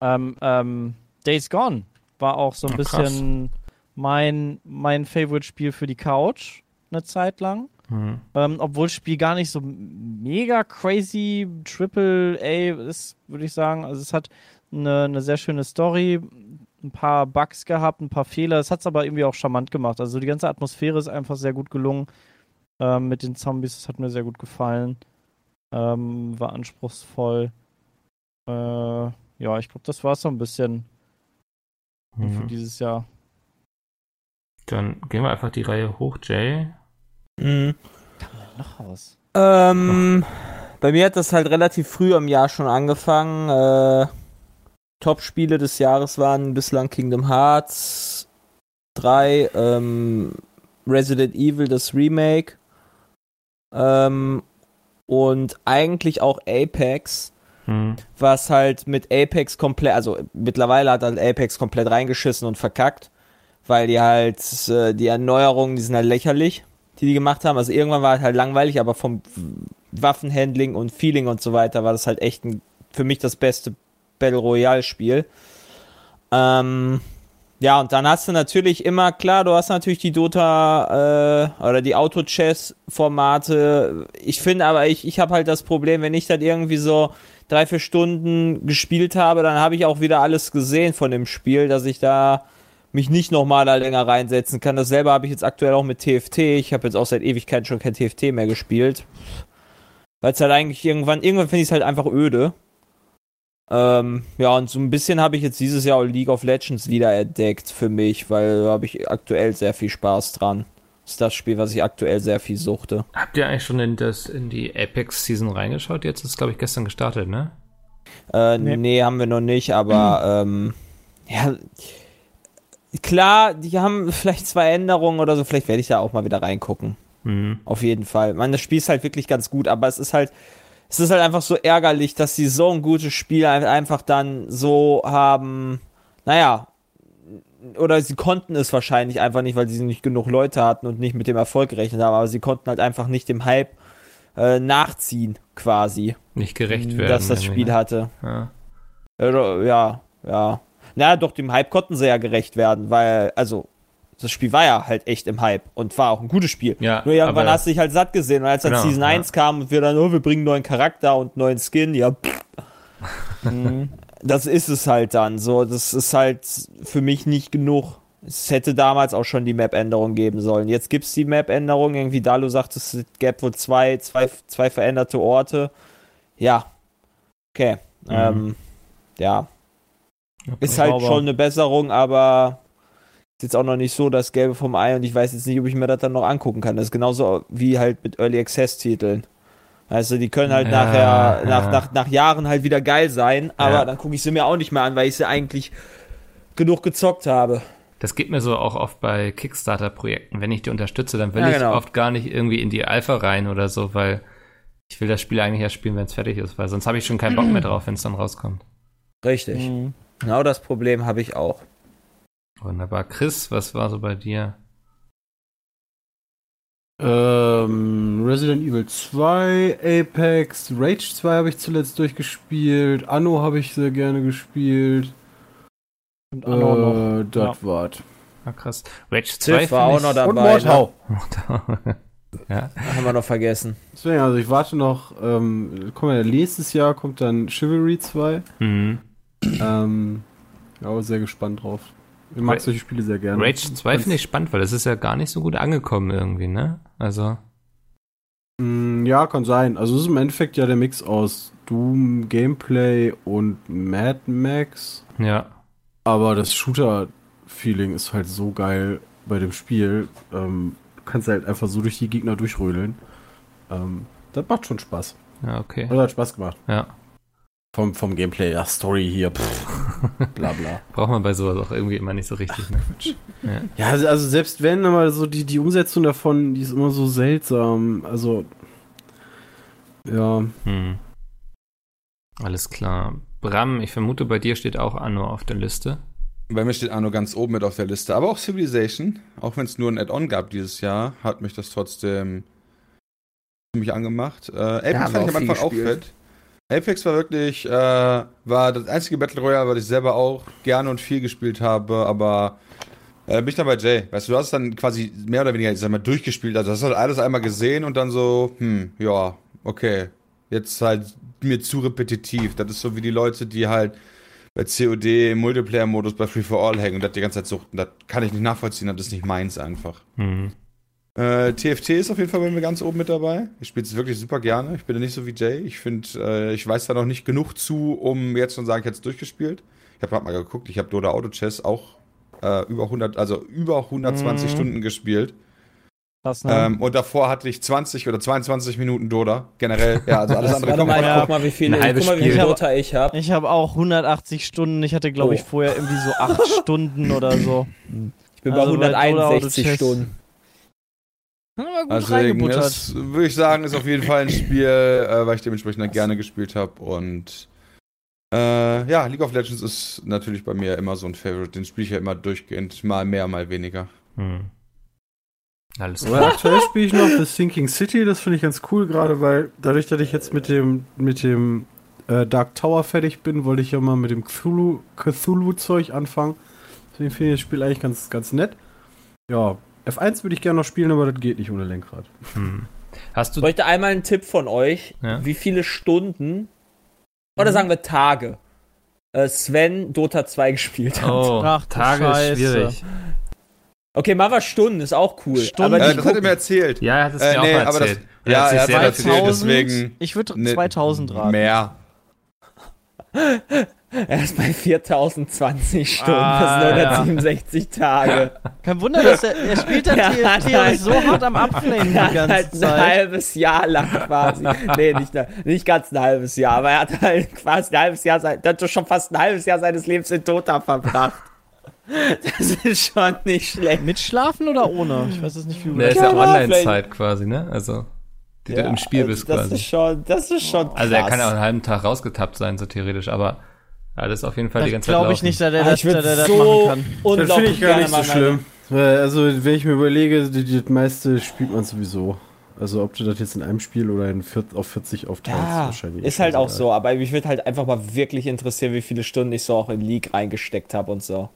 ähm, ähm, Days Gone war auch so ein krass. bisschen mein, mein Favorite-Spiel für die Couch eine Zeit lang. Hm. Ähm, obwohl das Spiel gar nicht so mega crazy Triple A ist, würde ich sagen. Also es hat eine, eine sehr schöne Story, ein paar Bugs gehabt, ein paar Fehler. Es hat es aber irgendwie auch charmant gemacht. Also die ganze Atmosphäre ist einfach sehr gut gelungen ähm, mit den Zombies. Das hat mir sehr gut gefallen. Ähm, war anspruchsvoll. Äh, ja, ich glaube, das war so ein bisschen für Mhm. dieses Jahr. Dann gehen wir einfach die Reihe hoch, Jay. Mhm. Noch raus. Ähm, bei mir hat das halt relativ früh im Jahr schon angefangen. Äh, Top-Spiele des Jahres waren bislang Kingdom Hearts 3, ähm, Resident Evil, das Remake. Ähm, und eigentlich auch Apex, Hm. was halt mit Apex komplett, also mittlerweile hat halt Apex komplett reingeschissen und verkackt, weil die halt, äh, die Erneuerungen, die sind halt lächerlich, die die gemacht haben. Also irgendwann war es halt langweilig, aber vom Waffenhandling und Feeling und so weiter war das halt echt ein, für mich das beste Battle Royale Spiel. Ähm, ja, und dann hast du natürlich immer, klar, du hast natürlich die Dota äh, oder die Auto-Chess-Formate. Ich finde aber, ich, ich habe halt das Problem, wenn ich dann irgendwie so drei, vier Stunden gespielt habe, dann habe ich auch wieder alles gesehen von dem Spiel, dass ich da mich nicht nochmal da länger reinsetzen kann. Dasselbe habe ich jetzt aktuell auch mit TFT. Ich habe jetzt auch seit Ewigkeiten schon kein TFT mehr gespielt. Weil es halt eigentlich irgendwann, irgendwann finde ich es halt einfach öde. Ähm, ja, und so ein bisschen habe ich jetzt dieses Jahr auch League of Legends wieder entdeckt für mich, weil da habe ich aktuell sehr viel Spaß dran. Das ist das Spiel, was ich aktuell sehr viel suchte. Habt ihr eigentlich schon in, das, in die Apex-Season reingeschaut? Jetzt ist, glaube ich, gestern gestartet, ne? Äh, nee. Nee. haben wir noch nicht, aber ähm, ja, klar, die haben vielleicht zwei Änderungen oder so, vielleicht werde ich da auch mal wieder reingucken. Mhm. Auf jeden Fall. Man, das Spiel ist halt wirklich ganz gut, aber es ist halt, es ist halt einfach so ärgerlich, dass sie so ein gutes Spiel ein- einfach dann so haben, naja, oder sie konnten es wahrscheinlich einfach nicht, weil sie nicht genug Leute hatten und nicht mit dem Erfolg gerechnet haben, aber sie konnten halt einfach nicht dem Hype äh, nachziehen, quasi, Nicht gerecht werden. dass das Spiel hatte. Ja. Äh, Ja, ja. Na, doch, dem Hype konnten sie ja gerecht werden, weil, also, das Spiel war ja halt echt im Hype und war auch ein gutes Spiel. Ja, Nur irgendwann aber- hast du dich halt satt gesehen und als dann Genau, Season ja. 1 kam und wir dann, oh, wir bringen einen neuen Charakter und einen neuen Skin, ja. Mhm. das ist es halt dann so. Das ist halt für mich nicht genug. Es hätte damals auch schon die Map-Änderung geben sollen. Jetzt gibt es die Map-Änderung. Irgendwie Dalu sagt, es gäbe wohl zwei, zwei, zwei veränderte Orte. Ja. Okay. Mhm. Ähm, ja. Ist halt schon eine Besserung, aber ist jetzt auch noch nicht so das Gelbe vom Ei und ich weiß jetzt nicht, ob ich mir das dann noch angucken kann. Das ist genauso wie halt mit Early Access Titeln. Also die können halt Ja, nachher, ja. Nach, nach, nach Jahren halt wieder geil sein, aber Ja. dann gucke ich sie mir auch nicht mehr an, weil ich sie eigentlich genug gezockt habe. Das geht mir so auch oft bei Kickstarter-Projekten. Wenn ich die unterstütze, dann will Ja, ich genau. oft gar nicht irgendwie in die Alpha rein oder so, weil ich will das Spiel eigentlich erst spielen, wenn es fertig ist, weil sonst habe ich schon keinen Bock mehr drauf, wenn es dann rauskommt. Richtig. Mhm. Genau das Problem habe ich auch. Wunderbar. Chris, was war so bei dir? Ähm, Resident Evil 2, Apex, Rage 2 habe ich zuletzt durchgespielt, Anno habe ich sehr gerne gespielt. Und Anno noch. Äh, das war's. Ah, krass. Rage 2 Ziff war auch noch Und dabei. Ne? Mordhau. ja. Haben wir noch vergessen. Deswegen, also ich warte noch, ähm, kommt ja nächstes Jahr kommt dann Chivalry 2. Mhm. Ähm, ja, sehr gespannt drauf. Ich mag Ra- solche Spiele sehr gerne. Rage 2 finde ich spannend, weil das ist ja gar nicht so gut angekommen irgendwie, ne? Also, Mm, Ja, kann sein. Also es ist im Endeffekt ja der Mix aus Doom, Gameplay und Mad Max. ja. Aber das Shooter-Feeling ist halt so geil bei dem Spiel. Ähm, du kannst halt einfach so durch die Gegner durchrödeln. Ähm, das macht schon Spaß. Ja, okay. Oder hat Spaß gemacht. Ja. Vom, vom Gameplay, ja, Story hier. Pff. bla bla. Braucht man bei sowas auch irgendwie immer nicht so richtig. Ne? Ja, also, also selbst wenn, aber so die, die Umsetzung davon, die ist immer so seltsam. Also, ja. Hm. Alles klar. Bram, ich vermute, bei dir steht auch Anno auf der Liste. Bei mir steht Anno ganz oben mit auf der Liste. Aber auch Civilization, auch wenn es nur ein Add-on gab dieses Jahr, hat mich das trotzdem ziemlich angemacht. Äh, Apex haben fand ich am Anfang auch gespielt. fett. Apex war wirklich, äh, war das einzige Battle Royale, was ich selber auch gerne und viel gespielt habe, aber äh, bin ich dann bei Jay. Weißt du, du hast dann quasi mehr oder weniger, ich sag mal, durchgespielt. Also hast halt alles einmal gesehen und dann so, hm, ja, okay. Jetzt halt mir zu repetitiv. Das ist so wie die Leute, die halt bei COD im Multiplayer-Modus bei Free for All hängen und das die ganze Zeit suchten. Das kann ich nicht nachvollziehen, das ist nicht meins einfach. Hm. Äh, TFT ist auf jeden Fall bei mir ganz oben mit dabei. Ich spiele es wirklich super gerne. Ich bin da nicht so wie Jay. Ich finde, äh, ich weiß da noch nicht genug zu, um jetzt schon sagen, ich hätte es durchgespielt. Ich habe gerade mal geguckt, ich habe Dota Auto Chess auch äh, über 100, also über 120 Mhm. Stunden gespielt. Krass, ne? Ähm, und davor hatte ich 20 oder 22 Minuten Dota. Generell, ja, also alles andere Warte kommt mal, noch. Ja. guck mal, wie viele, Ein halbes guck mal, wie viel. Dota ich habe. ich habe auch 180 Stunden. Ich hatte, glaube ich, Oh. vorher irgendwie so 8 Stunden oder so. Ich bin Also bei bei Dota 161 Auto-Chess. Stunden. Also das würde ich sagen, ist auf jeden Fall ein Spiel, äh, weil ich dementsprechend dann gerne gespielt habe. Und äh, ja, League of Legends ist natürlich bei mir immer so ein Favorite. Den spiele ich ja immer durchgehend, mal mehr, mal weniger. Hm. Alles Aber klar. aktuell spiele ich noch The Sinking City, das finde ich ganz cool, gerade weil dadurch, dass ich jetzt mit dem, mit dem äh, Dark Tower fertig bin, wollte ich ja mal mit dem Cthulhu- Cthulhu-Zeug anfangen. Deswegen finde ich das Spiel eigentlich ganz, ganz nett. Ja, F1 würde ich gerne noch spielen, aber das geht nicht ohne Lenkrad. Hm. Hast Ich du. bräuchte einmal einen Tipp von euch, Ja. wie viele Stunden oder sagen wir Tage äh, Sven Dota 2 gespielt hat. Oh, Ach, Tage ist schwierig. Okay, machen wir Stunden, ist auch cool. Stunden. Aber Äh, das hat er mir erzählt. Ja, er hat es Äh, mir nee, auch mal aber das- erzählt. ja, hat er hat mal erzählt, deswegen- Ich würde Ne- 2000 raten. Mehr. er ist bei 4020 Stunden, Ah, das sind ja. 167 Tage. Kein Wunder, dass er, er spielt dann Ja, ist so hart am Abflamen die Er hat ganze halt ein Zeit. halbes Jahr lang quasi. nee, nicht, nicht ganz ein halbes Jahr, aber er hat halt quasi ein halbes Jahr, sein, der hat schon fast ein halbes Jahr seines Lebens in Dota verbracht. Das ist schon nicht schlecht. Mit Schlafen oder ohne? Ich weiß es nicht, wie du Ne, ist das ja Ja, Online-Zeit quasi, ne? Also, die du im Spiel bist das quasi. Ist schon, das ist schon krass. Also, er kann ja auch einen halben Tag rausgetappt sein, so theoretisch, aber ja, das ist auf jeden Fall die Das ganze Zeit. glaube ich nicht, dass er Ah, das, ich würde dass er das so machen kann. Das finde ich gar nicht so schlimm. Weil, Also, wenn ich mir überlege, die- das meiste spielt man sowieso. Also, ob du das jetzt in einem Spiel oder in vier, auf 40 aufteilst, Ja, wahrscheinlich. ist halt auch so, aber mich würde halt einfach mal wirklich interessieren, wie viele Stunden ich so auch in League reingesteckt habe und so.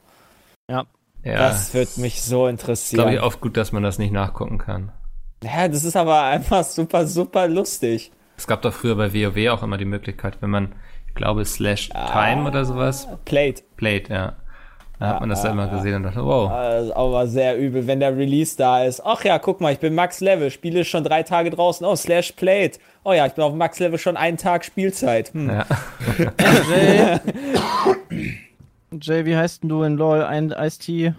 Ja, Das würde mich so glaube interessieren. ich oft gut, dass man das nicht nachgucken kann. Ja, das ist aber einfach super, super lustig. Es gab doch früher bei WoW auch immer die Möglichkeit, wenn man, glaube, slash time oder sowas Played. played, ja. Da hat man das ja, dann immer gesehen und dachte, wow. Also, aber sehr übel, wenn der Release da ist. Ach ja, guck mal, ich bin Max Level, spiele schon drei Tage draußen. Oh, slash played. Oh ja, ich bin auf Max Level schon einen Tag Spielzeit. Hm. Ja. Jay, Jay, wie heißt denn du in LOL? Ein Ice-T?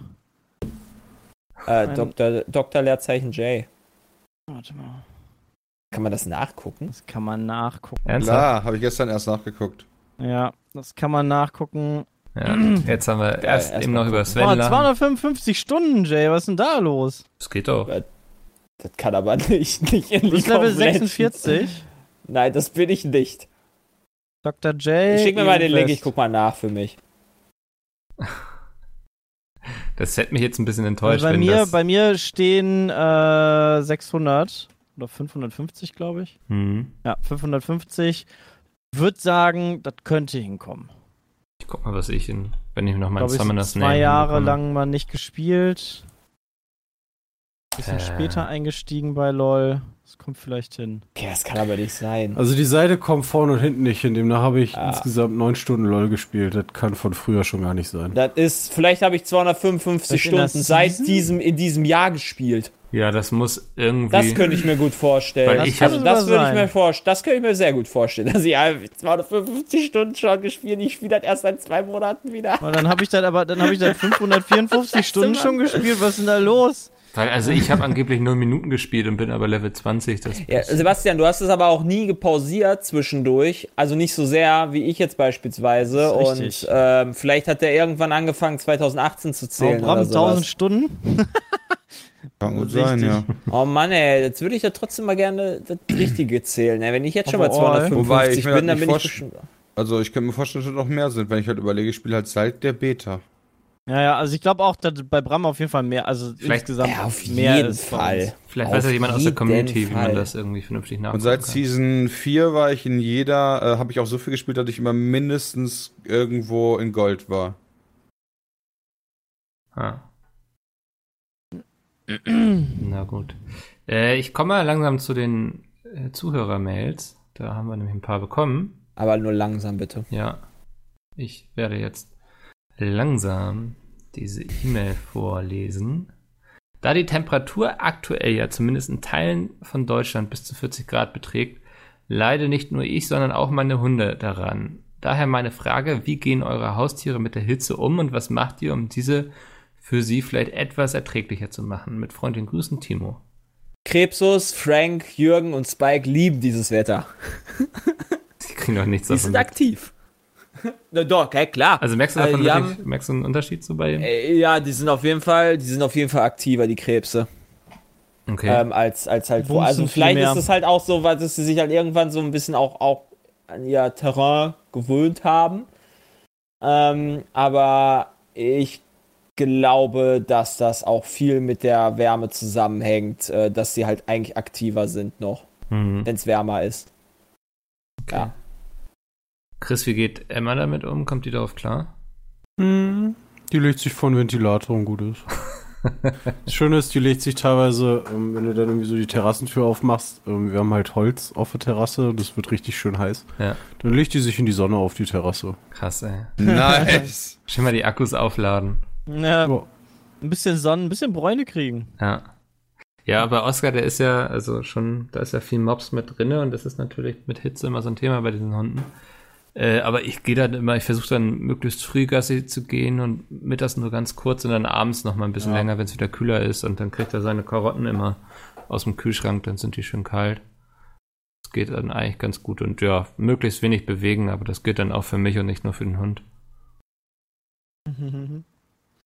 Äh, Dr. Dr. Leerzeichen J. Warte mal. Kann man das nachgucken? Das kann man nachgucken. Ernsthaft? Klar, habe ich gestern erst nachgeguckt. Ja, das kann man nachgucken. Ja. Jetzt haben wir erst erst eben noch über Oh, Sven lachen. 255 Stunden, Jay. Was ist denn da los? Das geht doch. Das kann aber nicht, nicht in Du bist League Level Legends. 46. Nein, das bin ich nicht. Dr. J. Schick mir mal den Link, ich guck mal nach für mich. Das hätte mich jetzt ein bisschen enttäuscht, Also bei, wenn mir, das... bei mir stehen äh, 600 oder 550, glaube ich. Hm. Ja, 550. Würde sagen, das könnte hinkommen. Ich guck mal, was ich in, wenn ich noch mal Summoners zwei Name Jahre hinbekomme. lang mal nicht gespielt. Bisschen Äh. später eingestiegen bei LOL. Das kommt vielleicht hin. Okay, das kann aber nicht sein. Also die Seite kommt vorne und hinten nicht hin. Demnach habe ich Ah. insgesamt neun Stunden LOL gespielt. Das kann von früher schon gar nicht sein. Das ist, vielleicht habe ich 255 Vielleicht in der Stunden seit diesem, in diesem Jahr gespielt. Ja, das muss irgendwie... Das könnte ich mir gut vorstellen. Weil Das, ich also das würde ich mir vorstellen. Das könnte ich mir sehr gut vorstellen. Dass ich einfach 255 Stunden schon gespielt, ich spiele das erst seit zwei Monaten wieder. Aber dann habe ich dann aber dann habe ich dann 554 Stunden schon gespielt. Was ist denn da los? Weil, also ich habe angeblich 0 Minuten gespielt und bin aber Level 20. Das Ja, Sebastian, du hast es aber auch nie gepausiert zwischendurch. Also nicht so sehr wie ich jetzt beispielsweise. Das ist Und ähm, vielleicht hat der irgendwann angefangen, 2018 zu Oh, zählen. Bram, oder 1000 sowas. Stunden? Kann gut sein, ja. Oh Mann, ey, jetzt würde ich ja trotzdem mal gerne das Richtige zählen. Ey. Wenn ich jetzt schon bei Overall. 255 Wobei, bin, das dann bin ich bestimmt. Also ich könnte mir vorstellen, dass noch mehr sind, wenn ich halt überlege, ich spiele halt seit der Beta. Ja, ja, also ich glaube auch, dass bei Bram auf jeden Fall mehr, also Vielleicht- insgesamt Ja, auf mehr jeden ist Fall. Vielleicht Auf weiß ja jemand aus der Community, wie man Fall. das irgendwie vernünftig nachgucken Und seit kann. Season 4 war ich in jeder, äh, habe ich auch so viel gespielt, dass ich immer mindestens irgendwo in Gold war. Ah. Na gut. Äh, ich komme mal langsam zu den äh, Zuhörermails. Da haben wir nämlich ein paar bekommen. Aber nur langsam bitte. Ja. Ich werde jetzt langsam diese E-Mail vorlesen. Da die Temperatur aktuell ja zumindest in Teilen von Deutschland bis zu 40 Grad beträgt, leide nicht nur ich, sondern auch meine Hunde daran. Daher meine Frage, wie gehen eure Haustiere mit der Hitze um und was macht ihr, um diese für sie vielleicht etwas erträglicher zu machen? Mit freundlichen Grüßen, Timo. Krebsus, Frank, Jürgen und Spike lieben dieses Wetter. Sie kriegen doch nichts Die davon. sind mit. aktiv. Na doch, okay, klar. Also merkst du Äh, davon die wirklich, merkst du einen Unterschied so bei ihm? Äh, Ja, die sind auf jeden Fall, die sind auf jeden Fall aktiver, die Krebse. Okay. Ähm, als, als halt vor. Bumsen Also viel vielleicht ist es halt auch so, weil dass sie sich halt irgendwann so ein bisschen auch, auch an ihr Terrain gewöhnt haben. Ähm, aber ich glaube, dass das auch viel mit der Wärme zusammenhängt, äh, dass sie halt eigentlich aktiver sind noch, Mhm. wenn es wärmer ist. Ja. Chris, wie geht Emma damit um? Kommt die darauf klar? Hm, Die legt sich vor den Ventilator und gut ist. Das Schöne ist, die legt sich teilweise, ähm, wenn du dann irgendwie so die Terrassentür aufmachst, ähm, wir haben halt Holz auf der Terrasse, das wird richtig schön heiß. Ja. Dann legt die sich in die Sonne auf die Terrasse. Krass, ey. Nice. Schon mal die Akkus aufladen. Ja, Ja. ein bisschen Sonnen, ein bisschen Bräune kriegen. Ja. Ja, aber Oscar, der ist ja, also schon, da ist ja viel Mobs mit drinne und das ist natürlich mit Hitze immer so ein Thema bei diesen Hunden. Äh, aber ich gehe dann immer, ich versuche dann möglichst früh Gassi zu gehen und mittags nur ganz kurz und dann abends noch mal ein bisschen Ja. länger, wenn es wieder kühler ist und dann kriegt er seine Karotten immer aus dem Kühlschrank, dann sind die schön kalt. Das geht dann eigentlich ganz gut und ja, möglichst wenig bewegen, aber das geht dann auch für mich und nicht nur für den Hund.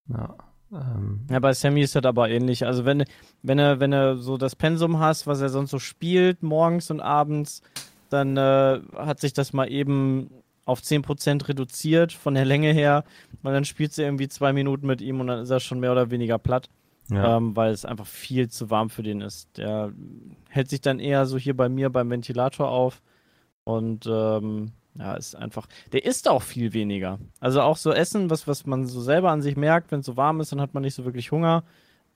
Ja. Ähm, Ja, bei Sammy ist das aber ähnlich. Also wenn, wenn er, wenn er so das Pensum hast, was er sonst so spielt, morgens und abends, dann äh, hat sich das mal eben auf 10% reduziert von der Länge her, weil dann spielt sie irgendwie zwei Minuten mit ihm und dann ist er schon mehr oder weniger platt, ja. ähm, weil es einfach viel zu warm für den ist. Der hält sich dann eher so hier bei mir beim Ventilator auf und ähm, ja, ist einfach, der isst auch viel weniger. Also auch so Essen, was, was man so selber an sich merkt, wenn es so warm ist, dann hat man nicht so wirklich Hunger.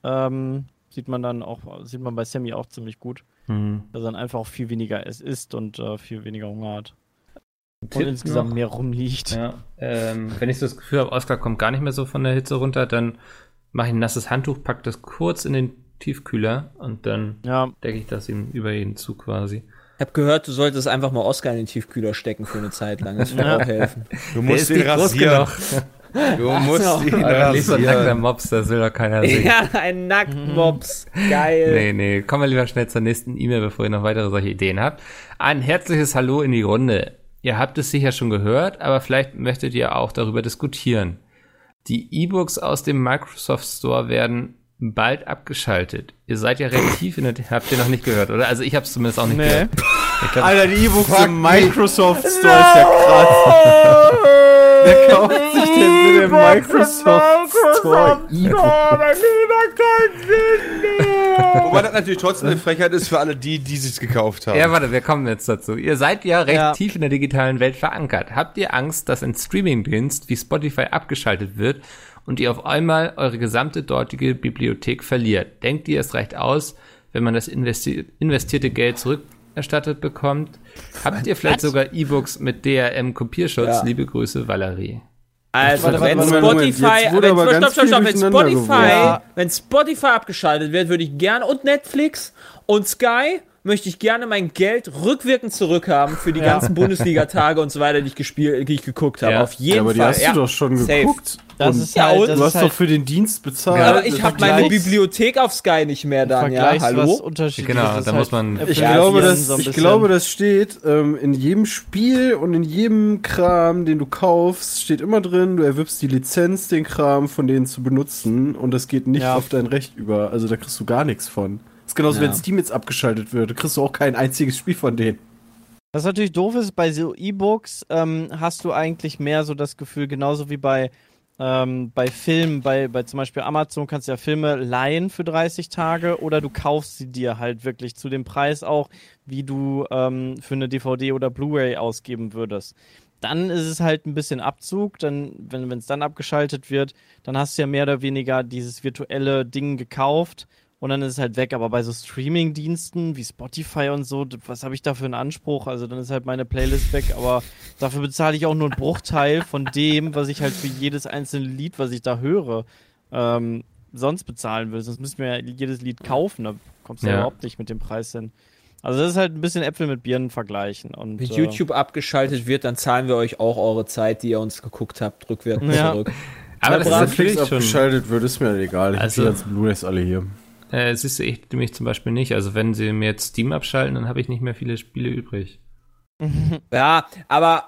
Ähm, sieht man dann auch, sieht man bei Sammy auch ziemlich gut, Mhm. dass er dann einfach auch viel weniger es isst und äh, viel weniger Hunger hat. Und Tipp insgesamt noch. mehr rumliegt. Ja, ähm, wenn ich so das Gefühl habe, Oscar kommt gar nicht mehr so von der Hitze runter, dann mache ich ein nasses Handtuch, pack das kurz in den Tiefkühler und dann Ja, decke ich das ihm über ihn zu quasi. Ich habe gehört, du solltest einfach mal Oscar in den Tiefkühler stecken für eine Zeit lang. Das würde Ja. auch helfen. Du musst ihn rasieren. Du musst so. ihn Oder nicht so ein nackter rasieren. Mops, das will doch keiner sehen. ja, ein Nacktmops. Geil. Nee, nee, kommen wir lieber schnell zur nächsten E-Mail, bevor ihr noch weitere solche Ideen habt. Ein herzliches Hallo in die Runde. Ihr habt es sicher schon gehört, aber vielleicht möchtet ihr auch darüber diskutieren. Die E-Books aus dem Microsoft Store werden bald abgeschaltet. Ihr seid ja recht tief in der, habt ihr noch nicht gehört, oder? Also ich habe es zumindest auch nicht Nee. gehört. Glaub, Alter, die E-Books im. Microsoft Store ist ja krass. Wer kauft sich denn bitte im Microsoft Store E-Book? Wobei das natürlich trotzdem eine Frechheit ist für alle die, die sich's gekauft haben. Ja, warte, wir kommen jetzt dazu. Ihr seid ja recht Ja. tief in der digitalen Welt verankert. Habt ihr Angst, dass ein Streamingdienst wie Spotify abgeschaltet wird und ihr auf einmal eure gesamte dortige Bibliothek verliert? Denkt ihr, es reicht aus, wenn man das investi investierte Geld zurückerstattet bekommt? Habt ihr vielleicht sogar E-Books mit DRM-Kopierschutz? Ja. Liebe Grüße, Valerie. Also, Warte, wenn warte. Spotify, wenn, stopp, stopp, stopp, Spotify, geworfen. wenn Spotify abgeschaltet wird, würde ich gern und Netflix und Sky möchte ich gerne mein Geld rückwirkend zurückhaben für die ganzen Bundesliga-Tage und so weiter, die ich gespielt, die ich geguckt habe. Ja. Auf jeden Ja, aber die Fall. hast ja. du doch schon safe. geguckt. Das Und ist Ja, halt, und das du ist hast halt doch für den Dienst bezahlt. Ja, aber ich habe meine Bibliothek auf Sky nicht mehr dann, ja. Hallo? unterschiedlich Genau, da halt muss man- Ich, Ja, glaube, die das, so ich glaube, das steht ähm, in jedem Spiel und in jedem Kram, den du kaufst, steht immer drin, du erwirbst die Lizenz, den Kram von denen zu benutzen und das geht nicht Ja. auf dein Recht über. Also da kriegst du gar nichts von. Das ist genauso, Ja. wenn Steam jetzt abgeschaltet wird, da kriegst du auch kein einziges Spiel von denen. Was natürlich doof ist, bei so E-Books ähm, hast du eigentlich mehr so das Gefühl, genauso wie bei, ähm, bei Filmen, bei, bei zum Beispiel Amazon kannst du ja Filme leihen für 30 Tage oder du kaufst sie dir halt wirklich zu dem Preis auch, wie du ähm, für eine DVD oder Blu-ray ausgeben würdest. Dann ist es halt ein bisschen Abzug, dann, wenn es dann abgeschaltet wird, dann hast du ja mehr oder weniger dieses virtuelle Ding gekauft und dann ist es halt weg. Aber bei so Streaming-Diensten wie Spotify und so, was habe ich da für einen Anspruch? Also dann ist halt meine Playlist weg, aber dafür bezahle ich auch nur einen Bruchteil von dem, was ich halt für jedes einzelne Lied, was ich da höre, ähm, sonst bezahlen will. Sonst müssten wir ja jedes Lied kaufen. Da kommst du ja. Überhaupt nicht mit dem Preis hin. Also das ist halt ein bisschen Äpfel mit Birnen vergleichen. Und, Wenn äh, YouTube abgeschaltet wird, dann zahlen wir euch auch eure Zeit, die ihr uns geguckt habt, rückwirkend Ja. zurück. Aber das ist Netflix natürlich schon. abgeschaltet wird, ist mir halt egal. Ich Also- also, die ganzen Blu-rays alle hier. Äh, siehst du, ich nämlich zum Beispiel nicht. Also wenn sie mir jetzt Steam abschalten, dann habe ich nicht mehr viele Spiele übrig. Ja, aber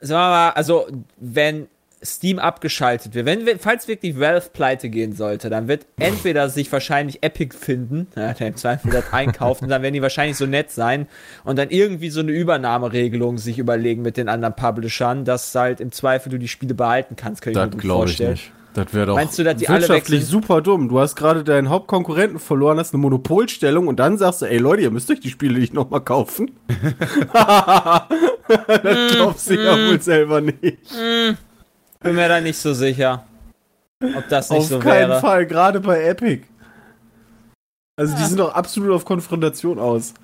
sagen wir mal, also wenn Steam abgeschaltet wird, wenn, falls wirklich Valve pleite gehen sollte, dann wird entweder sich wahrscheinlich Epic finden, ja, der im Zweifel das einkauft, und dann werden die wahrscheinlich so nett sein und dann irgendwie so eine Übernahmeregelung sich überlegen mit den anderen Publishern, dass halt im Zweifel du die Spiele behalten kannst, kann ich mir gut glaube ich vorstellen. nicht. Das wäre doch Meinst du, dass die alle wirtschaftlich wechseln? super dumm. Du hast gerade deinen Hauptkonkurrenten verloren, hast eine Monopolstellung und dann sagst du, ey Leute, ihr müsst euch die Spiele nicht nochmal kaufen. das glaubst du ja wohl selber nicht. Bin mir da nicht so sicher, ob das nicht Auf so keinen wäre. Fall, gerade bei Epic. Also die sind doch absolut auf Konfrontation aus.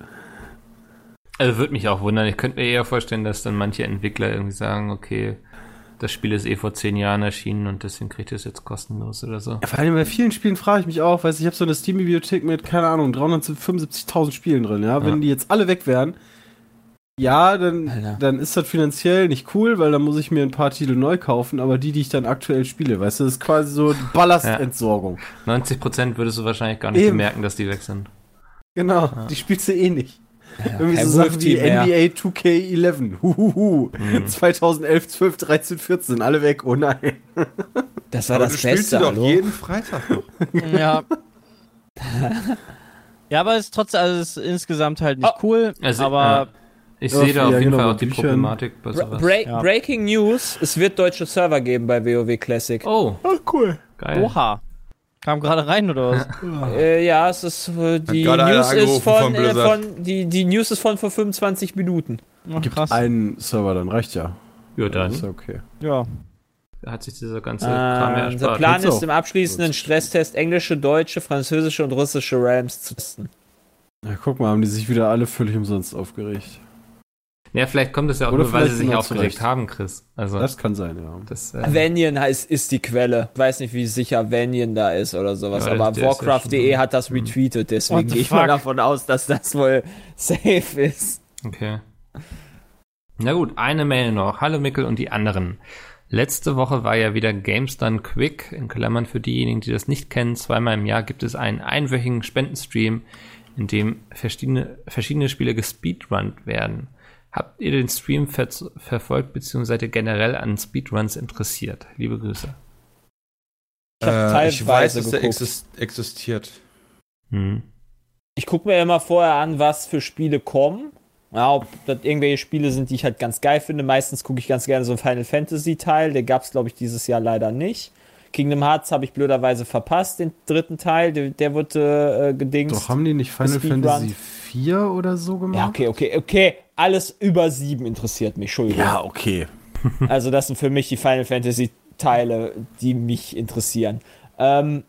Also würde mich auch wundern. Ich könnte mir eher vorstellen, dass dann manche Entwickler irgendwie sagen, okay, das Spiel ist eh vor zehn Jahren erschienen und deswegen kriegt ihr es jetzt kostenlos oder so. Ja, vor allem bei vielen Spielen frage ich mich auch, weißt du, ich habe so eine Steam-Bibliothek mit, keine Ahnung, 375.000 Spielen drin, ja. Wenn Ja. die jetzt alle weg wären, ja, dann, Alter. dann ist das finanziell nicht cool, weil dann muss ich mir ein paar Titel neu kaufen, aber die, die ich dann aktuell spiele, weißt du, das ist quasi so Ballastentsorgung. 90% würdest du wahrscheinlich gar nicht Eben. bemerken, dass die weg sind. Genau, die spielst du eh nicht. Irgendwie so Sachen wie mehr. NBA 2K11. Huhuhu. Mhm. 2011, 12, 13, 14, alle weg. Oh nein. Das war Aber das du spielst Beste, sie doch hallo? jeden Freitag noch. Ja. ja, aber es ist trotzdem, also es ist insgesamt halt nicht Oh. cool, Also, aber ja. Ich Ja, sehe da auf ja, jeden genau, Fall auch die Büchern. Problematik bei sowas. Bra Ja. Breaking News, es wird deutsche Server geben bei WoW Classic. Oh, Ach, cool. geil. Oha. Kam gerade rein oder was? Äh, ja, es ist äh, die News ist von, von äh, von die, die News ist von vor 25 Minuten. Ach, krass. Ein Server, dann reicht ja. Ja, ist dann ja okay. Ja. hat sich dieser ganze Kram ja Äh, unser. Plan ist im abschließenden Stresstest englische, deutsche, französische und russische Realms zu testen. Ja, guck mal, haben die sich wieder alle völlig umsonst aufgeregt. Ja, vielleicht kommt es ja auch Oder nur, weil sie sich aufgeregt zurecht. haben, Chris. Also, Das kann sein, ja. das, äh, Vanian heißt, ist die Quelle. Ich weiß nicht, wie sicher Vanian da ist oder sowas, Ja, aber ja Warcraft.de schon- hat das retweetet, deswegen gehe ich mal davon aus, dass das wohl safe ist. Okay. Na gut, eine Mail noch. Hallo Mickel und die anderen. Letzte Woche war ja wieder Games Done Quick. In Klammern für diejenigen, die das nicht kennen. Zweimal im Jahr gibt es einen einwöchigen Spendenstream, in dem verschiedene, verschiedene Spiele gespeedrunnt werden. Habt ihr den Stream ver verfolgt bzw. seid ihr generell an Speedruns interessiert? Liebe Grüße. Ich hab Äh, ich weiß, teilweise dass der geguckt. exist existiert. Hm. Ich gucke mir immer vorher an, was für Spiele kommen. Ja, ob das irgendwelche Spiele sind, die ich halt ganz geil finde. Meistens gucke ich ganz gerne so einen Final Fantasy Teil. Der gab es, glaube ich, dieses Jahr leider nicht. Kingdom Hearts habe ich blöderweise verpasst, den dritten Teil. Der, der wurde äh, gedingst. Doch, haben die nicht Final. Fantasy 4 oder so gemacht? ja, okay, okay, okay. Alles über sieben interessiert mich, Entschuldigung. Ja, okay. Also das sind für mich die Final Fantasy Teile, die mich interessieren. Ähm,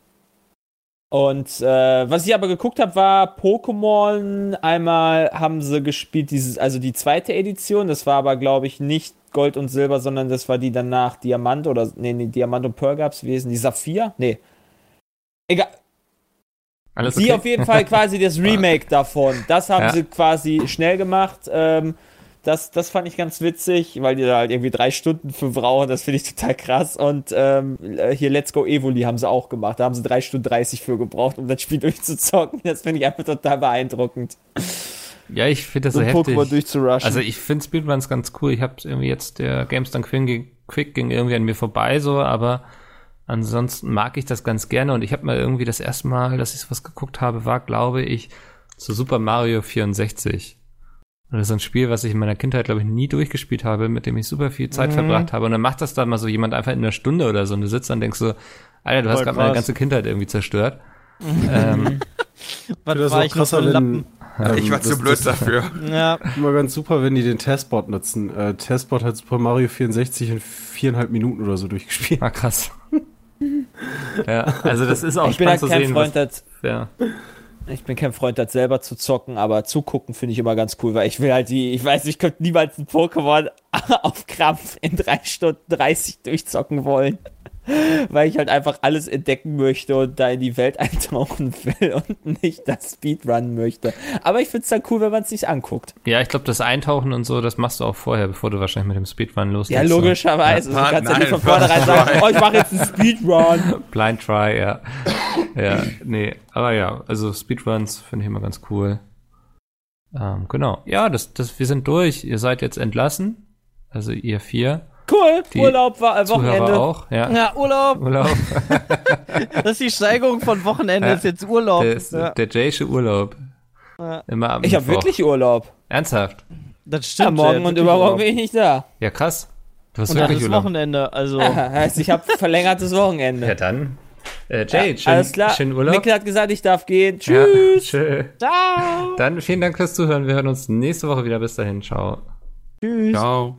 und äh, was ich aber geguckt habe, war Pokémon. Einmal haben sie gespielt, dieses, also die zweite Edition. Das war aber, glaube ich, nicht Gold und Silber, sondern das war die danach Diamant oder nee, nee Diamant und Pearl gab's gewesen. Die Saphir? Nee. Egal. Alles Die okay? auf jeden Fall quasi das Remake davon. Das haben Ja. sie quasi schnell gemacht. Ähm, das, das fand ich ganz witzig, weil die da halt irgendwie drei Stunden für brauchen. Das finde ich total krass. Und ähm, äh, hier Let's Go Evoli haben sie auch gemacht. Da haben sie drei Stunden 30 für gebraucht, um das Spiel durchzuzocken. Das finde ich einfach total beeindruckend. Ja, ich finde das So heftig. Pokémon durchzurushen. Also ich finde Speedruns ganz cool. Ich habe irgendwie jetzt, der Games Done Quick ging, Quick ging irgendwie an mir vorbei so, aber ansonsten mag ich das ganz gerne und ich habe mal irgendwie das erste Mal, dass ich was geguckt habe, war, glaube ich, zu Super Mario 64. Und das ist ein Spiel, was ich in meiner Kindheit, glaube ich, nie durchgespielt habe, mit dem ich super viel Zeit Mhm. verbracht habe. Und dann macht das dann mal so jemand einfach in einer Stunde oder so und du sitzt dann und denkst so, Alter, du hast gerade meine ganze Kindheit irgendwie zerstört. ähm, Was war auch ich noch krasser, ein wenn, Lappen? ähm, Ich war das- zu blöd das- dafür. Ja, Immer ganz super, wenn die den Testbot nutzen. Äh, Testbot hat Super Mario 64 in viereinhalb Minuten oder so durchgespielt. war krass. ja, also das ist auch ich bin halt spannend zu kein sehen. Freund, was, ja. ich bin kein Freund, das selber zu zocken, aber zugucken finde ich immer ganz cool, weil ich will halt die, ich weiß, ich könnte niemals ein Pokémon auf Krampf in drei Stunden 30 durchzocken wollen. Weil ich halt einfach alles entdecken möchte und da in die Welt eintauchen will und nicht das Speedrun möchte. Aber ich finde es dann cool, wenn man es sich anguckt. Ja, ich glaube, das Eintauchen und so, das machst du auch vorher, bevor du wahrscheinlich mit dem Speedrun loslegst. Ja, logischerweise. Ja, du kannst ja nicht von vornherein sagen, oh, ich mache jetzt einen Speedrun. Blind Try, ja. ja, nee, aber ja, also Speedruns finde ich immer ganz cool. Ähm, genau. Ja, das, das, wir sind durch. Ihr seid jetzt entlassen. Also ihr vier. Cool, Die Urlaub, war, äh, Zuhörer Wochenende. auch. Ja. ja Urlaub. Urlaub. Das ist die Steigerung von Wochenende, Ja. ist jetzt Urlaub. Der, ist, ja, der Jaysche Urlaub. Ja. Immer am Ich habe wirklich Urlaub. Ernsthaft? das Ja, stimmt. morgen der hat und übermorgen bin ich nicht da. Ja, krass. Du hast Und wirklich Urlaub. Wochenende, also. heißt, ich habe verlängertes Wochenende. Ja, dann. Äh, Jay, Ja, schön, alles klar. schönen Urlaub. Mikkel hat gesagt, ich darf gehen. Ja, Tschüss. tschö. Ciao. Dann vielen Dank fürs Zuhören. Wir hören uns nächste Woche wieder. Bis dahin. Ciao. Tschüss. Ciao.